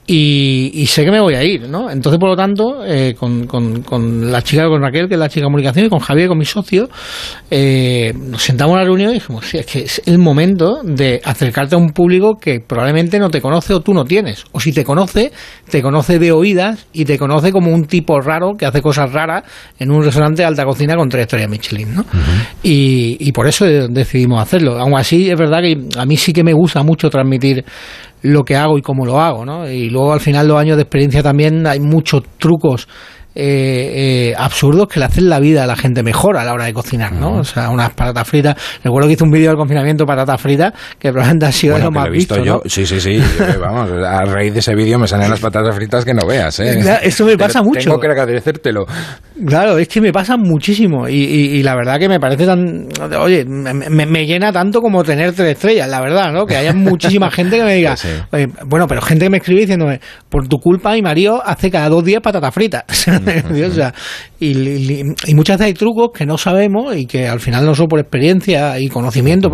y, sé que me voy a ir, ¿no? Entonces, por lo tanto, eh, con, con, la chica, con Raquel, que es la chica de comunicación, y con Javier, con mi socio, eh, nos sentamos en la reunión y dijimos, sí, es que es el momento de acercarte a un público que probablemente no te conoce o tú no tienes. O si te conoce, te conoce de oídas y te conoce como un tipo raro que hace cosas raras en un restaurante de alta cocina con tres estrellas Michelin, ¿no? y, y por eso decidimos hacerlo. Aún así, es verdad que a mí sí que me gusta mucho transmitir lo que hago y cómo lo hago, ¿no? Y luego al final los años de experiencia también hay muchos trucos eh, eh, absurdos que le hacen la vida a la gente mejor a la hora de cocinar, ¿no? O sea, unas patatas fritas. Recuerdo que hice un vídeo del confinamiento patatas fritas que probablemente ha sido lo más visto, yo. Sí, sí, sí. vamos, a raíz de ese vídeo me salen las patatas fritas que no veas, ¿eh? Eso me pasa mucho. Tengo que agradecértelo. Claro, es que me pasa muchísimo y, la verdad que me parece tan... Oye, me, llena tanto como tener tres estrellas, la verdad, ¿no? Que haya muchísima gente que me diga... bueno, pero gente que me escribe diciéndome, por tu culpa mi marido hace cada dos días patata frita. o sea, y, muchas veces hay trucos que no sabemos y que al final no son por experiencia y conocimiento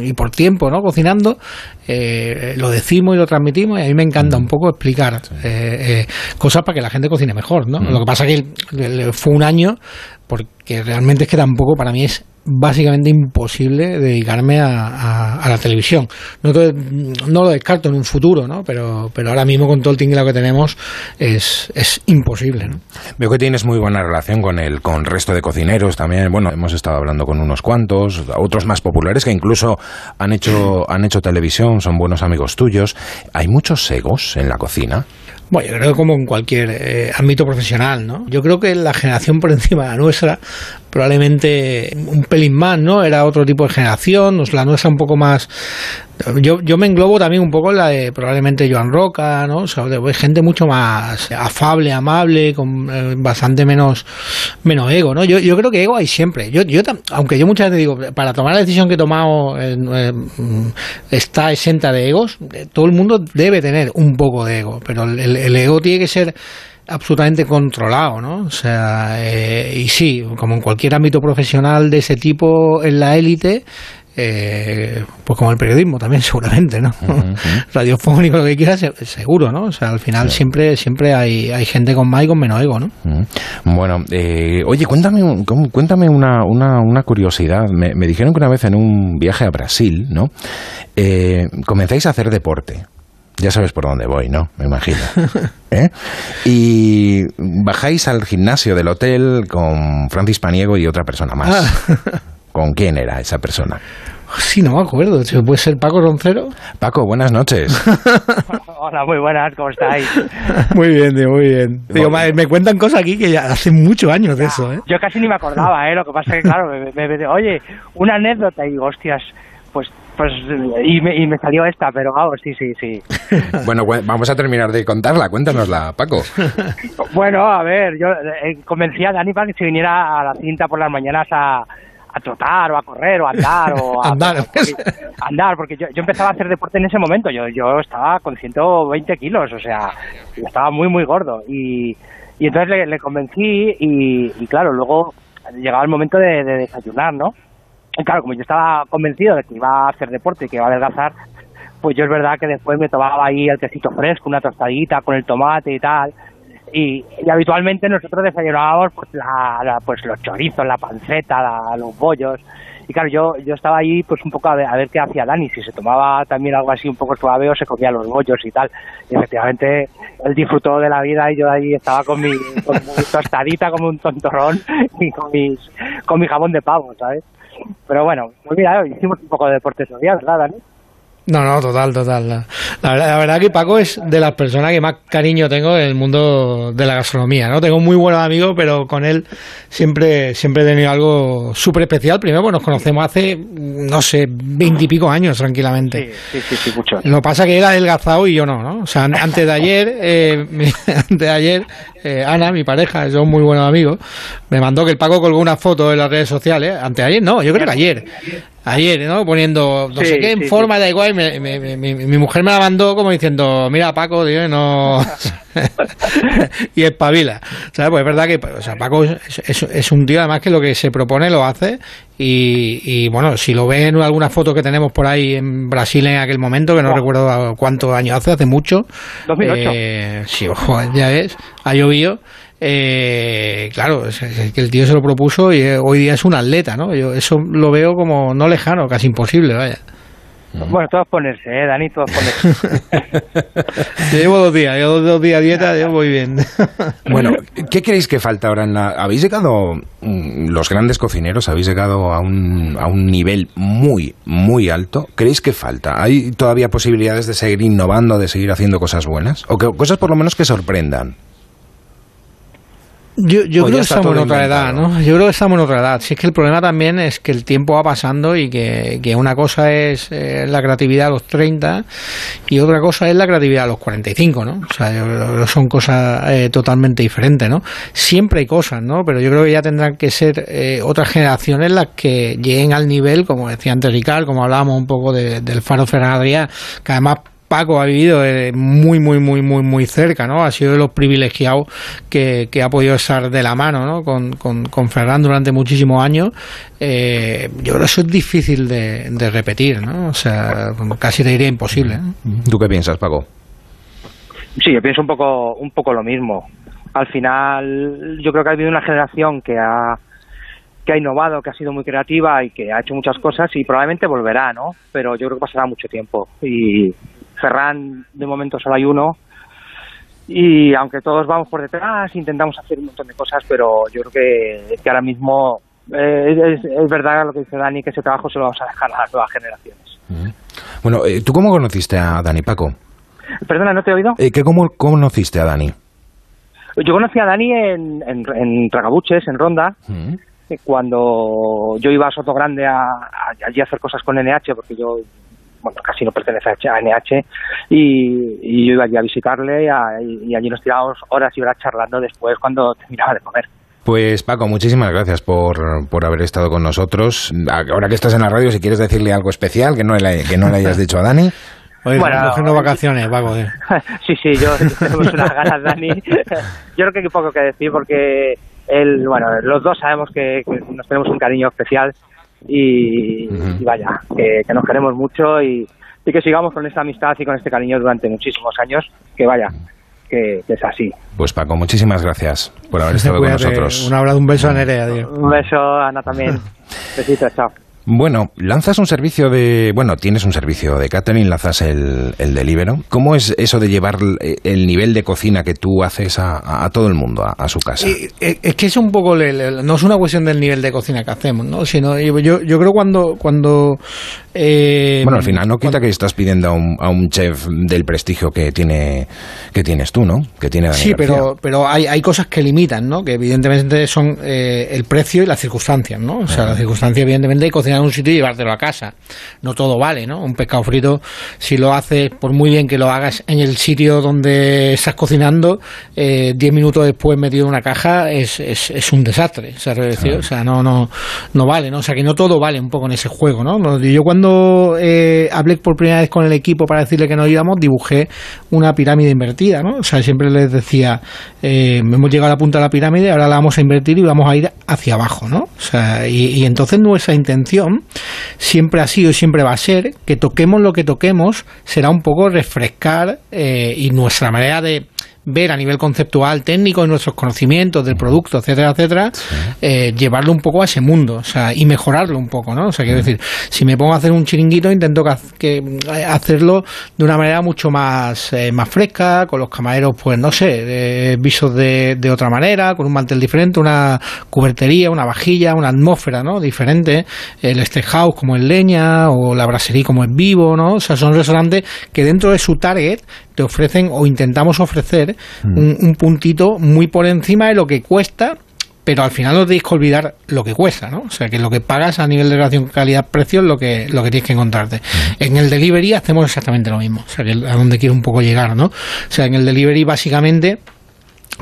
y por tiempo, ¿no? Cocinando, eh, lo decimos y lo transmitimos y a mí me encanta un poco explicar eh, eh, cosas para que la gente cocine mejor, ¿no? Lo que pasa es que fue un año porque realmente es que tampoco para mí es básicamente imposible dedicarme a, la televisión. No, no, lo descarto en un futuro, ¿no? Pero, pero ahora mismo con todo el tinglado que tenemos es, es imposible, ¿no? Veo que tienes muy buena relación con el con resto de cocineros también. Bueno, hemos estado hablando con unos cuantos, otros más populares que incluso han hecho han hecho televisión, son buenos amigos tuyos. ¿Hay muchos egos en la cocina? Bueno, yo creo que como en cualquier eh, ámbito profesional, ¿no? Yo creo que la generación por encima de la nuestra probablemente un pelín más, ¿no? Era otro tipo de generación, la nuestra un poco más... Yo, yo me englobo también un poco en la de probablemente Joan Roca, ¿no? O sea, de gente mucho más afable, amable, con eh, bastante menos, menos ego, ¿no? Yo, yo creo que ego hay siempre. Yo, yo, aunque yo muchas veces digo, para tomar la decisión que he tomado eh, está exenta de egos, todo el mundo debe tener un poco de ego, pero el ego tiene que ser absolutamente controlado, ¿no? O sea, eh, y sí, como en cualquier ámbito profesional de ese tipo en la élite, eh, pues como el periodismo también seguramente, ¿no? Radiofónico, lo que quieras, seguro, ¿no? O sea, al final siempre siempre hay, hay gente con más y con menos ego, ¿no? Bueno, eh, oye, cuéntame, cuéntame una, una, una curiosidad. Me, me, dijeron que una vez en un viaje a Brasil, ¿no? comenzáis a hacer deporte. Ya sabes por dónde voy, ¿no? Me imagino. ¿Eh? Y bajáis al gimnasio del hotel con Francis Paniego y otra persona más. Ah. ¿Con quién era esa persona? Sí, no me acuerdo. ¿Puede ser Paco Roncero? Paco, buenas noches. Hola, muy buenas, ¿cómo estáis? muy bien, muy bien. Digo, me cuentan cosas aquí que ya hace muchos años de eso, ¿eh? Yo casi ni me acordaba, ¿eh? Lo que pasa es que, claro, me, me, oye, una anécdota y digo, hostias, pues y me, y me salió esta, pero vamos, sí, sí, sí. bueno, vamos a terminar de contarla, cuéntanosla, Paco. bueno, a ver, yo eh, convencí a Dani para que se viniera a la cinta por las mañanas a, a trotar o a correr o a andar o a andar, porque, andar porque yo, yo, empezaba a hacer deporte en ese momento. Yo yo estaba con 120 kilos o sea yo estaba muy muy gordo. Y, y entonces le, le convencí y, y, claro luego llegaba el momento de, de desayunar no claro, como yo estaba convencido de que iba a hacer deporte y que iba a adelgazar, pues yo es verdad que después me tomaba ahí el quesito fresco, una tostadita con el tomate y tal. Y, habitualmente nosotros desayunábamos pues, la, pues los chorizos, la panceta, los bollos. Y claro, yo, yo estaba ahí pues un poco a ver, a ver qué hacía Dani, si se tomaba también algo así un poco suave o se comía los bollos y tal. Y efectivamente él disfrutó de la vida y yo ahí estaba con mi, con mi tostadita como un tontorrón y con, mis, con mi jabón de pavo, ¿sabes? Pero bueno, pues mira, hicimos un poco de deporte social, ¿verdad, Dani? No, no, total, total. La, verdad, que Paco es de las personas que más cariño tengo en el mundo de la gastronomía, ¿no? Tengo muy buenos amigos, pero con él siempre, siempre he tenido algo súper especial. Primero, pues nos conocemos hace, no sé, veintipico años, tranquilamente. Sí, sí, sí, mucho. Lo que pasa que él ha adelgazado y yo no, ¿no? O sea, antes de ayer, eh, antes de ayer, eh, Ana, mi pareja, son muy buenos amigos, me mandó que el Paco colgó una foto en las redes sociales. Antes de ayer, no, yo creo que ayer ayer, ¿no? Poniendo no sé qué en forma, da igual. mi mujer me la mandó como diciendo, mira Paco, tío, no... y espabila. ¿Sabes? Pues es verdad que o sea, Paco es, es, un tío además que lo que se propone lo hace y, y bueno, si lo ven en alguna foto que tenemos por ahí en Brasil en aquel momento, que no recuerdo cuántos años hace, hace mucho. 2008. Eh, sí, ojo, ya es, ha llovido eh, claro, es, que el tío se lo propuso y eh, hoy día es un atleta, ¿no? Yo eso lo veo como no lejano, casi imposible, vaya. Bueno, todos ponerse, ¿eh, Dani? Todos ponerse. llevo dos días, llevo dos días dieta, yo voy bien. bueno, ¿qué creéis que falta ahora en la... ¿Habéis llegado, mm, los grandes cocineros, habéis llegado a un, a un nivel muy, muy alto? ¿Creéis que falta? ¿Hay todavía posibilidades de seguir innovando, de seguir haciendo cosas buenas? O que, cosas por lo menos que sorprendan. Yo, yo creo que estamos en otra edad, ¿no? Yo creo que estamos en otra edad. Si es que el problema también es que el tiempo va pasando y que, que una cosa es eh, la creatividad a los 30 y otra cosa es la creatividad a los 45, ¿no? O sea, son cosas eh, totalmente diferentes, ¿no? Siempre hay cosas, ¿no? Pero yo creo que ya tendrán que ser eh, otras generaciones las que lleguen al nivel, como decía antes Ricardo, como hablábamos un poco del Faro Ferran que además Paco ha vivido muy, muy, muy, muy, muy cerca, ¿no? Ha sido de los privilegiados que, ha podido estar de la mano, ¿no? Con, con, Ferran durante muchísimos años. Eh, yo creo que eso es difícil de, repetir, ¿no? O sea, casi te diría imposible. ¿Tú qué piensas, Paco? Sí, yo pienso un poco, un poco lo mismo. Al final, yo creo que ha habido una generación que ha que ha innovado, que ha sido muy creativa y que ha hecho muchas cosas y probablemente volverá, ¿no? Pero yo creo que pasará mucho tiempo. Y Ferran, de momento solo hay uno. Y aunque todos vamos por detrás, intentamos hacer un montón de cosas, pero yo creo que, que ahora mismo eh, es, verdad lo que dice Dani, que ese trabajo se lo vamos a dejar a las nuevas generaciones. Bueno, eh, ¿tú cómo conociste a Dani, Paco? Perdona, ¿no te he oído? Eh, ¿Cómo conociste a Dani? Yo conocí a Dani en, en, Tragabuches, en Ronda, cuando yo iba a Soto Grande a, allí a hacer cosas con NH, porque yo bueno, casi no pertenece a NH, y, yo iba allí a visitarle y, allí nos tirábamos horas y horas charlando después cuando terminaba de comer. Pues Paco, muchísimas gracias por, por haber estado con nosotros. Ahora que estás en la radio, si quieres decirle algo especial que no le, que no le hayas dicho a Dani. Oye, bueno, cogiendo vacaciones, Paco. ¿eh? sí, sí, yo tenemos unas ganas, Dani. yo creo que hay poco que decir porque él, bueno, los dos sabemos que nos tenemos un cariño especial y, vaya, que, nos queremos mucho y, que sigamos con esta amistad y con este cariño durante muchísimos años, que vaya, que, es así. Pues Paco, muchísimas gracias por haber estado con nosotros. Un abrazo, un beso a Nerea. Un beso a Ana también. Besitos, chao. Bueno, lanzas un servicio de. Bueno, tienes un servicio de catering, lanzas el, el Delivero. ¿Cómo es eso de llevar el nivel de cocina que tú haces a, todo el mundo, a, su casa? Eh, es que es un poco. no es una cuestión del nivel de cocina que hacemos, ¿no? Sino yo, yo creo cuando. cuando eh, bueno, al final no quita que estás pidiendo a un, a un chef del prestigio que tiene que tienes tú, ¿no? Que tiene Sí, pero, pero hay, hay cosas que limitan, ¿no? Que evidentemente son eh, el precio y las circunstancias, ¿no? O sea, las circunstancias, evidentemente, hay cocinar en un sitio y llevártelo a casa. No todo vale, ¿no? Un pescado frito, si lo haces, por muy bien que lo hagas en el sitio donde estás cocinando, eh, diez minutos después metido en una caja, es, es, es un desastre, O sea, no, no, no vale, ¿no? O sea, que no todo vale un poco en ese juego, ¿no? Yo cuando eh, hablé por primera vez con el equipo para decirle que no íbamos, dibujé una pirámide invertida, ¿no? O sea, siempre les decía, eh, hemos llegado a la punta de la pirámide, ahora la vamos a invertir y vamos a ir hacia abajo, ¿no? O sea, y, y entonces nuestra intención siempre ha sido y siempre va a ser que toquemos lo que toquemos, será un poco refrescar eh, y nuestra manera de ver a nivel conceptual, técnico, nuestros conocimientos del producto, etcétera, etcétera, eh, llevarlo un poco a ese mundo, o sea, y mejorarlo un poco, ¿no? O sea, quiero decir, si me pongo a hacer un chiringuito, intento que, eh, hacerlo de una manera mucho más, eh, más fresca, con los camareros, pues no sé, visos de, de otra manera, con un mantel diferente, una cubertería, una vajilla, una atmósfera, ¿no? Diferente, el steakhouse como en leña, o la brasserie como en vivo, ¿no? O sea, son restaurantes que dentro de su target te ofrecen o intentamos ofrecer mm. un, puntito muy por encima de lo que cuesta pero al final no tenéis que olvidar lo que cuesta, ¿no? O sea, que lo que pagas a nivel de relación calidad-precio es lo que, lo que tienes que encontrarte. Mm. En el delivery hacemos exactamente lo mismo, o sea, que a donde quiero un poco llegar, ¿no? O sea, en el delivery básicamente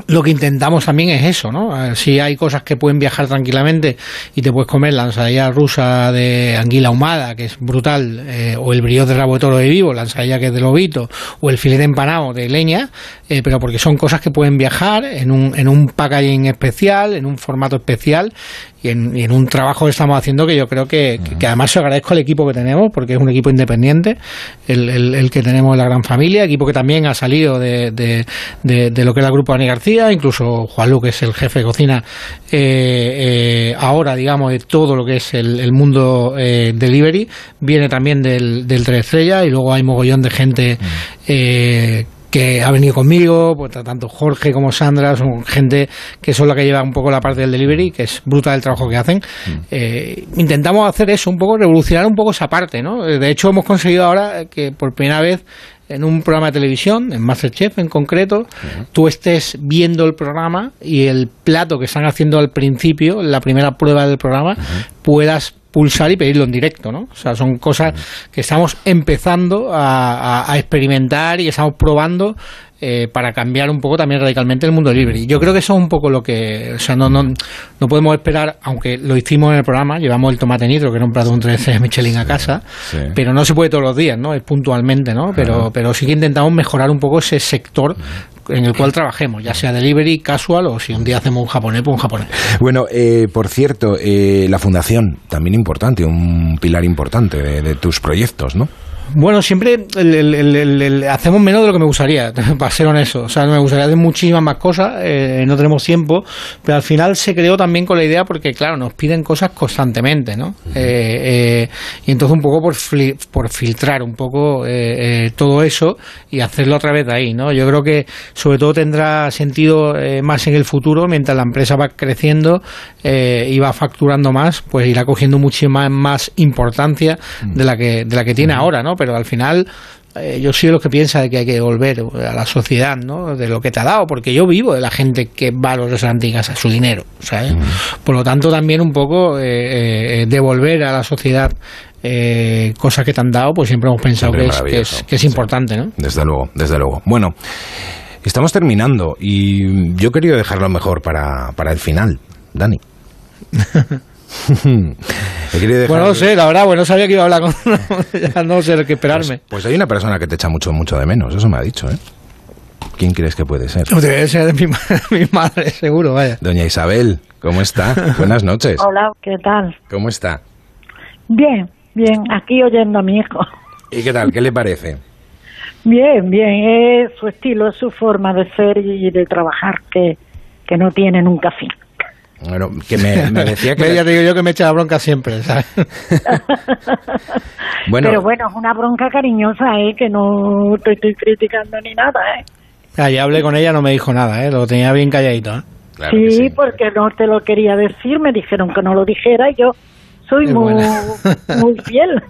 lo que intentamos también es eso, ¿no? Si hay cosas que pueden viajar tranquilamente y te puedes comer la ensalada rusa de anguila ahumada, que es brutal, eh, o el brillo de rabo de toro de vivo, la ensalada que es de lobito, o el filete empanado de leña, eh, pero porque son cosas que pueden viajar en un, en un packaging especial, en un formato especial y en, un trabajo que estamos haciendo que yo creo que, que, además se agradezco al equipo que tenemos, porque es un equipo independiente, el, el, que tenemos en la gran familia, equipo que también ha salido de, de, de, lo que es el grupo Ani García, incluso Juan Lu, que es el jefe de cocina eh, eh, ahora, digamos, de todo lo que es el, mundo eh, delivery, viene también del, del Tres Estrellas y luego hay mogollón de gente que ha venido conmigo, pues tanto Jorge como Sandra, son gente que son la que lleva un poco la parte del delivery, que es brutal el trabajo que hacen. Mm. Eh, intentamos hacer eso, un poco revolucionar un poco esa parte, ¿no? De hecho, hemos conseguido ahora que por primera vez en un programa de televisión, en Masterchef en concreto, tú estés viendo el programa y el plato que están haciendo al principio, la primera prueba del programa, puedas pulsar y pedirlo en directo, ¿no? O sea, son cosas que estamos empezando a, experimentar y estamos probando eh, para cambiar un poco también radicalmente el mundo libre. Y yo creo que eso es un poco lo que, o sea, no, no, no podemos esperar, aunque lo hicimos en el programa, llevamos el tomate nitro, que era un plato de un 13 Michelin a casa, pero no se puede todos los días, ¿no? Es puntualmente, ¿no? Pero, pero sí que intentamos mejorar un poco ese sector en el cual trabajemos, ya sea delivery, casual o si un día hacemos un japonés, pues un japonés. Bueno, eh, por cierto, eh, la fundación, también importante, un pilar importante de tus proyectos, ¿no? Bueno, siempre hacemos menos de lo que me gustaría, para ser honesto. O sea, me gustaría hacer muchísimas más cosas, eh, no tenemos tiempo, pero al final se creó también con la idea porque, claro, nos piden cosas constantemente, ¿no? Eh, eh, y entonces un poco por, por filtrar un poco todo eso y hacerlo a través de ahí, ¿no? Yo creo que sobre todo tendrá sentido más en el futuro, mientras la empresa va creciendo y va facturando más, pues irá cogiendo muchísima más importancia de la que, de la que tiene ahora, ¿no? Pero al final eh, yo soy de los que piensa que hay que volver a la sociedad, ¿no? De lo que te ha dado, porque yo vivo de la gente que va a los restaurantes a su dinero, ¿sabes? Por lo tanto, también un poco eh, eh, devolver a la sociedad cosas que te han dado, pues siempre hemos pensado que es, que es, importante, ¿no? Desde luego, desde luego. Bueno, estamos terminando y yo quería dejarlo mejor para, para el final, Dani. bueno, no sé, la verdad, bueno, no sabía que iba a hablar con... ya no sé qué esperarme. Pues, pues, hay una persona que te echa mucho, mucho de menos, eso me ha dicho, ¿eh? ¿Quién crees que puede ser? Debe ser mi, mi madre, seguro, vaya. Doña Isabel, ¿cómo está? Buenas noches. Hola, ¿qué tal? ¿Cómo está? Bien, bien, aquí oyendo a mi hijo. ¿Y qué tal? ¿Qué le parece? Bien, bien, es su estilo, es su forma de ser y de trabajar que, que no tiene nunca fin. Bueno, que me, decía que... ya digo yo que me echa la bronca siempre, ¿sabes? bueno, Pero bueno, es una bronca cariñosa, ¿eh? Que no te estoy criticando ni nada, ¿eh? Ah, ya hablé con ella, no me dijo nada, ¿eh? Lo tenía bien calladito, ¿eh? sí, porque no te lo quería decir, me dijeron que no lo dijera y yo soy muy, muy fiel.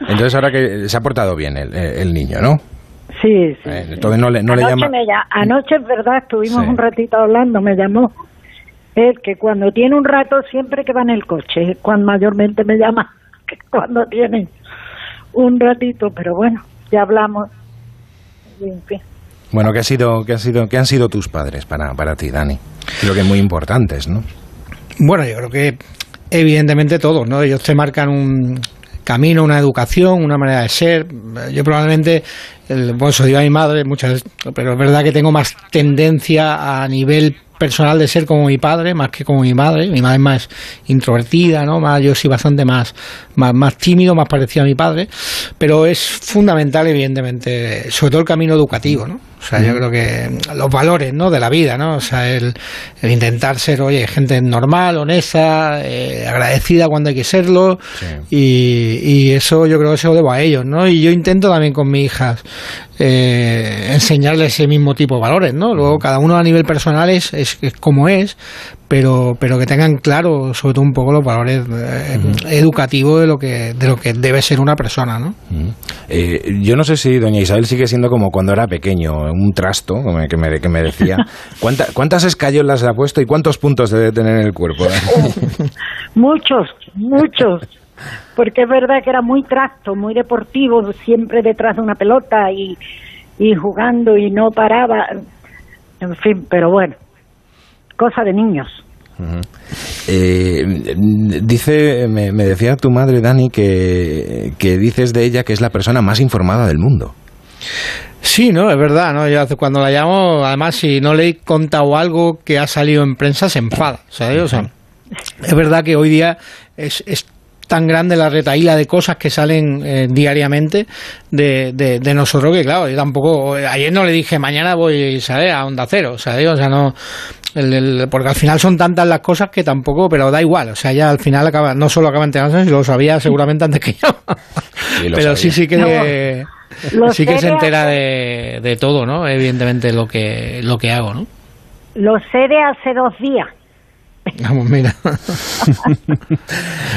Entonces ahora que se ha portado bien el, el niño, ¿no? Sí, sí. Eh, entonces no le, no anoche, le llama... anoche es verdad, estuvimos un ratito hablando, me llamó es que cuando tiene un rato siempre que va en el coche, cuando mayormente me llama que cuando tiene un ratito, pero bueno, ya hablamos. Bueno, ¿qué ha sido, qué ha sido, qué han sido tus padres para, para ti, Dani? Creo que muy importantes, ¿no? Bueno, yo creo que evidentemente todos, ¿no? Ellos te marcan un camino, una educación, una manera de ser. Yo probablemente, el, bueno, soy a mi madre muchas pero es verdad que tengo más tendencia a nivel personal de ser como mi padre más que como mi madre. Mi madre es más introvertida, ¿no? Más, yo soy bastante más, más, más tímido, más parecido a mi padre. Pero es fundamental, evidentemente, sobre todo el camino educativo, ¿no? O sea, yo creo que los valores, ¿no? De la vida, ¿no? O sea, el, intentar ser, oye, gente normal, honesta, eh, agradecida cuando hay que serlo. Y, y, eso yo creo que se lo debo a ellos, ¿no? Y yo intento también con mis hijas eh, enseñarles ese mismo tipo de valores, ¿no? Luego cada uno a nivel personal es, es, como es, pero, pero que tengan claro sobre todo un poco los valores eh, educativos de lo que de lo que debe ser una persona, ¿no? Eh, yo no sé si doña Isabel sigue siendo como cuando era pequeño, un trasto, que me, que me decía. ¿Cuántas escayolas ha puesto y cuántos puntos debe tener en el cuerpo? muchos, muchos porque es verdad que era muy trasto, muy deportivo, siempre detrás de una pelota y, y jugando y no paraba, en fin, pero bueno, cosa de niños. Eh, dice, me, decía tu madre, Dani, que, que dices de ella que es la persona más informada del mundo. Sí, no, es verdad, ¿no? Yo cuando la llamo, además, si no le he contado algo que ha salido en prensa, se enfada, ¿sabes? O sea, es verdad que hoy día es, es tan grande la retaíla de cosas que salen eh, diariamente de, de, nosotros que, claro, yo tampoco. Ayer no le dije mañana voy ¿sabes? a Onda Cero, o sea, o sea no. porque al final son tantas las cosas que tampoco, pero da igual, o sea, ya al final acaba, no solo acaba enterándose, si lo sabía seguramente antes que yo. pero sí, sí que. sí que se entera de, de, todo, ¿no? Evidentemente lo que, lo que hago, ¿no? Lo sé de hace dos días. Vamos, mira.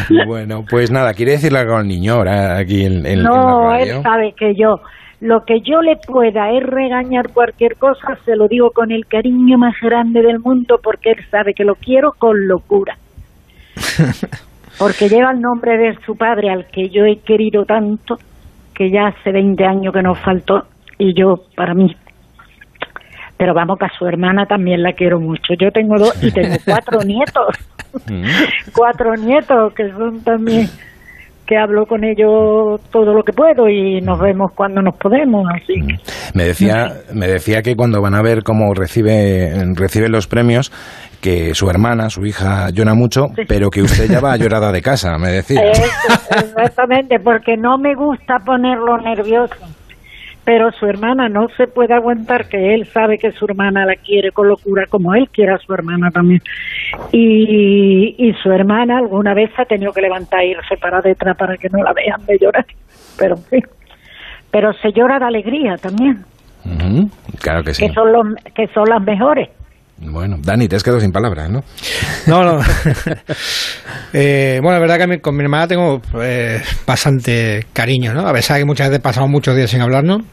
bueno, pues nada, quiere decirle algo al niño ahora aquí en, en, no, él sabe que yo lo que yo le pueda es regañar cualquier cosa, se lo digo con el cariño más grande del mundo porque él sabe que lo quiero con locura. Porque lleva el nombre de su padre al que yo he querido tanto, que ya hace 20 años que nos faltó, y yo, para mí, pero vamos que a su hermana también la quiero mucho. Yo tengo dos y tengo cuatro nietos, mm. cuatro nietos que son también que hablo con ellos todo lo que puedo y nos vemos cuando nos podemos así mm. me decía me decía que cuando van a ver cómo recibe recibe los premios que su hermana su hija llora mucho pero que usted ya va llorada de casa me decía exactamente porque no me gusta ponerlo nervioso pero su hermana no se puede aguantar que él sabe que su hermana la quiere con locura como él quiere a su hermana también. Y, y su hermana alguna vez ha tenido que levantar e irse para detrás para que no la vean de llorar. Pero pero se llora de alegría también claro que sí. que son los que son las mejores bueno, Dani, te has quedado sin palabras, ¿no? No, no. eh, bueno, la verdad que con mi hermana tengo eh, bastante cariño, ¿no? A pesar de que muchas veces pasamos muchos días sin hablarnos,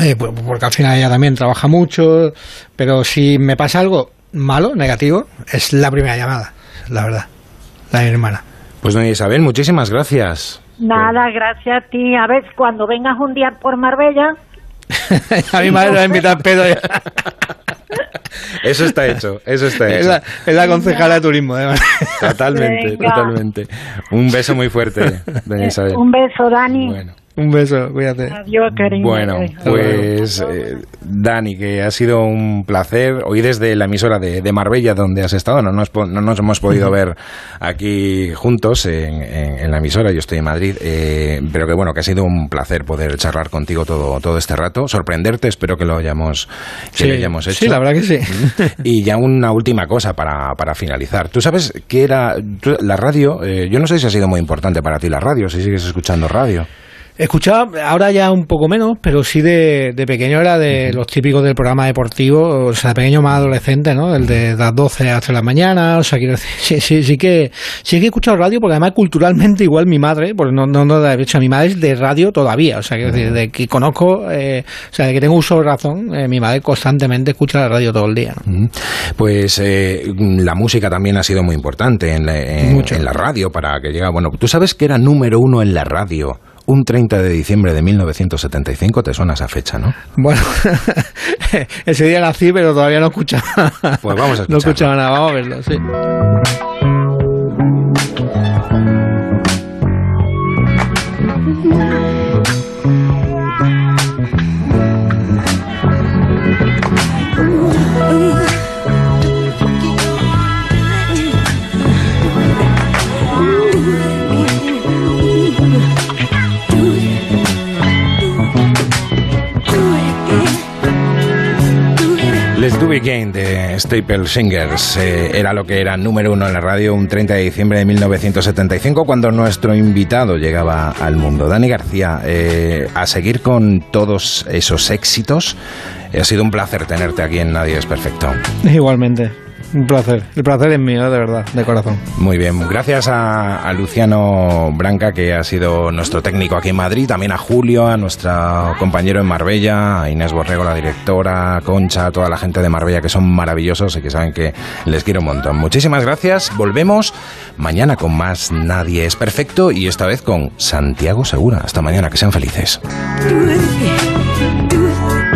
eh, pues, porque al final ella también trabaja mucho, pero si me pasa algo malo, negativo, es la primera llamada, la verdad, la de mi hermana. Pues doña Isabel, muchísimas gracias. Nada, gracias a ti. A ver, cuando vengas un día por Marbella... a mi madre la invitar pedo ya. Eso está hecho, eso está hecho. Es la, concejala de turismo, además. Totalmente, totalmente. Un beso muy fuerte, doña Isabel. Un beso, Dani. Bueno. Un beso, cuídate. Adiós, cariño. Bueno, pues eh, Dani, que ha sido un placer. Hoy desde la emisora de, Marbella, donde has estado, no nos, no nos hemos podido ver aquí juntos en, la emisora, yo estoy en Madrid, eh, pero que bueno, que ha sido un placer poder charlar contigo todo, todo este rato, sorprenderte, espero que lo hayamos, que lo hayamos hecho. Sí, la verdad que sí. Y ya una última cosa para, para finalizar. Tú sabes que era la radio, eh, yo no sé si ha sido muy importante para ti la radio, si sigues escuchando radio. Escuchaba, ahora ya un poco menos, pero sí de, pequeño era de los típicos del programa deportivo, o sea, pequeño más adolescente, ¿no? El de las 12 hasta la mañana, o sea, quiero decir, sí, sí, sí que, sí que he escuchado radio, porque además culturalmente igual mi madre, pues no, no, no de hecho mi madre es de radio todavía, o sea, quiero decir, de que conozco, eh, o sea, de que tengo uso de razón, eh, mi madre constantemente escucha la radio todo el día. Pues eh, la música también ha sido muy importante en la, en la radio para que llega, bueno, tú sabes que era número uno en la radio un 30 de diciembre de 1975, te suena esa fecha, ¿no? Bueno, ese día nací, pero todavía no escuchaba. Pues vamos a escuchar. No escuchaba nada, vamos a verlo, sí. Do Again de Staple Singers eh, era lo que era número uno en la radio un 30 de diciembre de 1975 cuando nuestro invitado llegaba al mundo. Dani García, eh, a seguir con todos esos éxitos. Ha sido un placer tenerte aquí en Nadie es Perfecto. Igualmente. Un placer. El placer es mío, de verdad, de corazón. Muy bien. Gracias a, Luciano Branca, que ha sido nuestro técnico aquí en Madrid, también a Julio, a nuestro compañero en Marbella, a Inés Borrego, la directora, Concha, a toda la gente de Marbella, que son maravillosos y que saben que les quiero un montón. Muchísimas gracias. Volvemos mañana con más Nadie es Perfecto y esta vez con Santiago Segura. Hasta mañana, que sean felices.